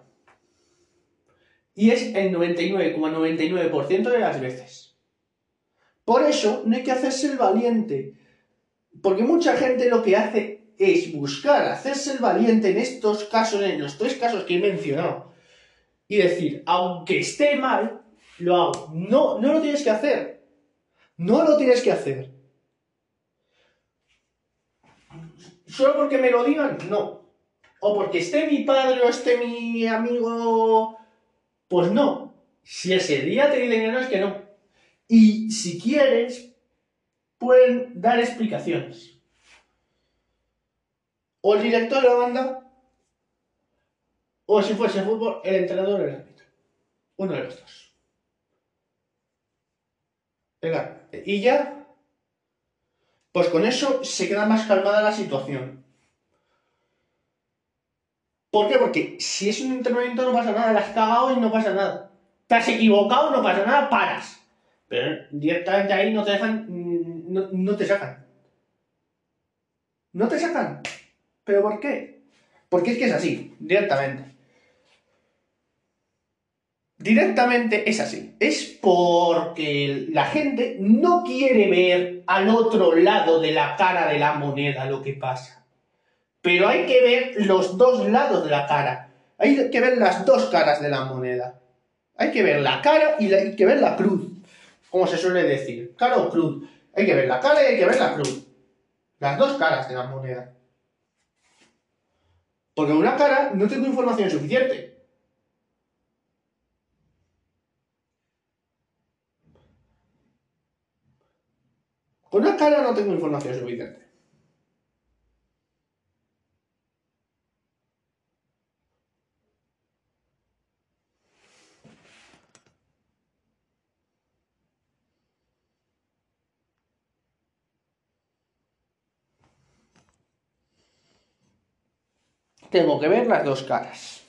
Y es el 99,99% de las veces. Por eso no hay que hacerse el valiente. Porque mucha gente lo que hace es buscar hacerse el valiente en estos casos, en los tres casos que he mencionado. Y decir, aunque esté mal, lo hago. No, no lo tienes que hacer. No lo tienes que hacer. ¿Solo porque me lo digan? No. O porque esté mi padre o esté mi amigo. Pues no. Si ese día te dicen que no, es que no. Y si quieres, pueden dar explicaciones. O el director de la banda, o si fuese fútbol, el entrenador o el árbitro. Uno de los dos. Venga, y ya, pues con eso se queda más calmada la situación. ¿Por qué? Porque si es un entrenamiento no pasa nada, la has cagado y no pasa nada. Te has equivocado, no pasa nada, paras. Pero directamente ahí no te dejan no, te sacan. No te sacan. ¿Pero por qué? Porque es que es así, directamente. Directamente es así. Es porque la gente no quiere ver al otro lado de la cara de la moneda lo que pasa. Pero hay que ver los dos lados de la cara. Hay que ver las dos caras de la moneda. Hay que ver la cara y hay que ver la cruz. Como se suele decir. Cara o cruz. Hay que ver la cara y hay que ver la cruz. Las dos caras de la moneda. Porque una cara no tengo información suficiente. Con una cara no tengo información suficiente. Tengo que ver las dos caras.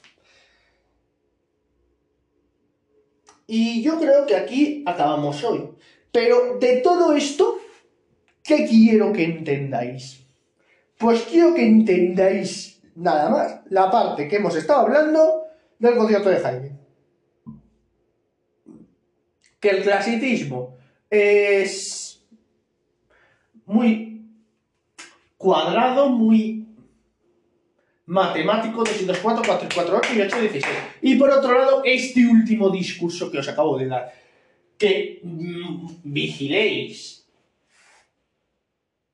Y yo creo que aquí acabamos hoy. Pero de todo esto, ¿qué quiero que entendáis? Pues quiero que entendáis nada más la parte que hemos estado hablando del concierto de Jaime. Que el clasicismo es muy cuadrado, muy matemático, 204, 4, 4, 8 y 8, 16. Y por otro lado, este último discurso que os acabo de dar, que mm, vigiléis,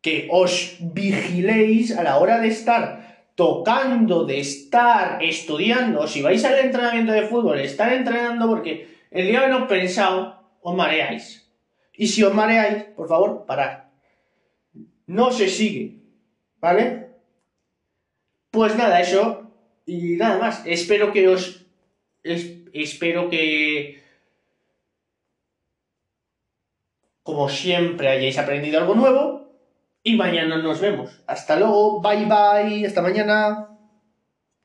que os vigiléis a la hora de estar tocando, de estar estudiando, si vais al entrenamiento de fútbol, estar entrenando porque el día no pensado, os mareáis. Y si os mareáis, por favor, parad. No se sigue, ¿vale? Pues nada, eso. Y nada más. Espero que os. espero que. Como siempre, hayáis aprendido algo nuevo. Y mañana nos vemos. Hasta luego. Bye bye. Hasta mañana.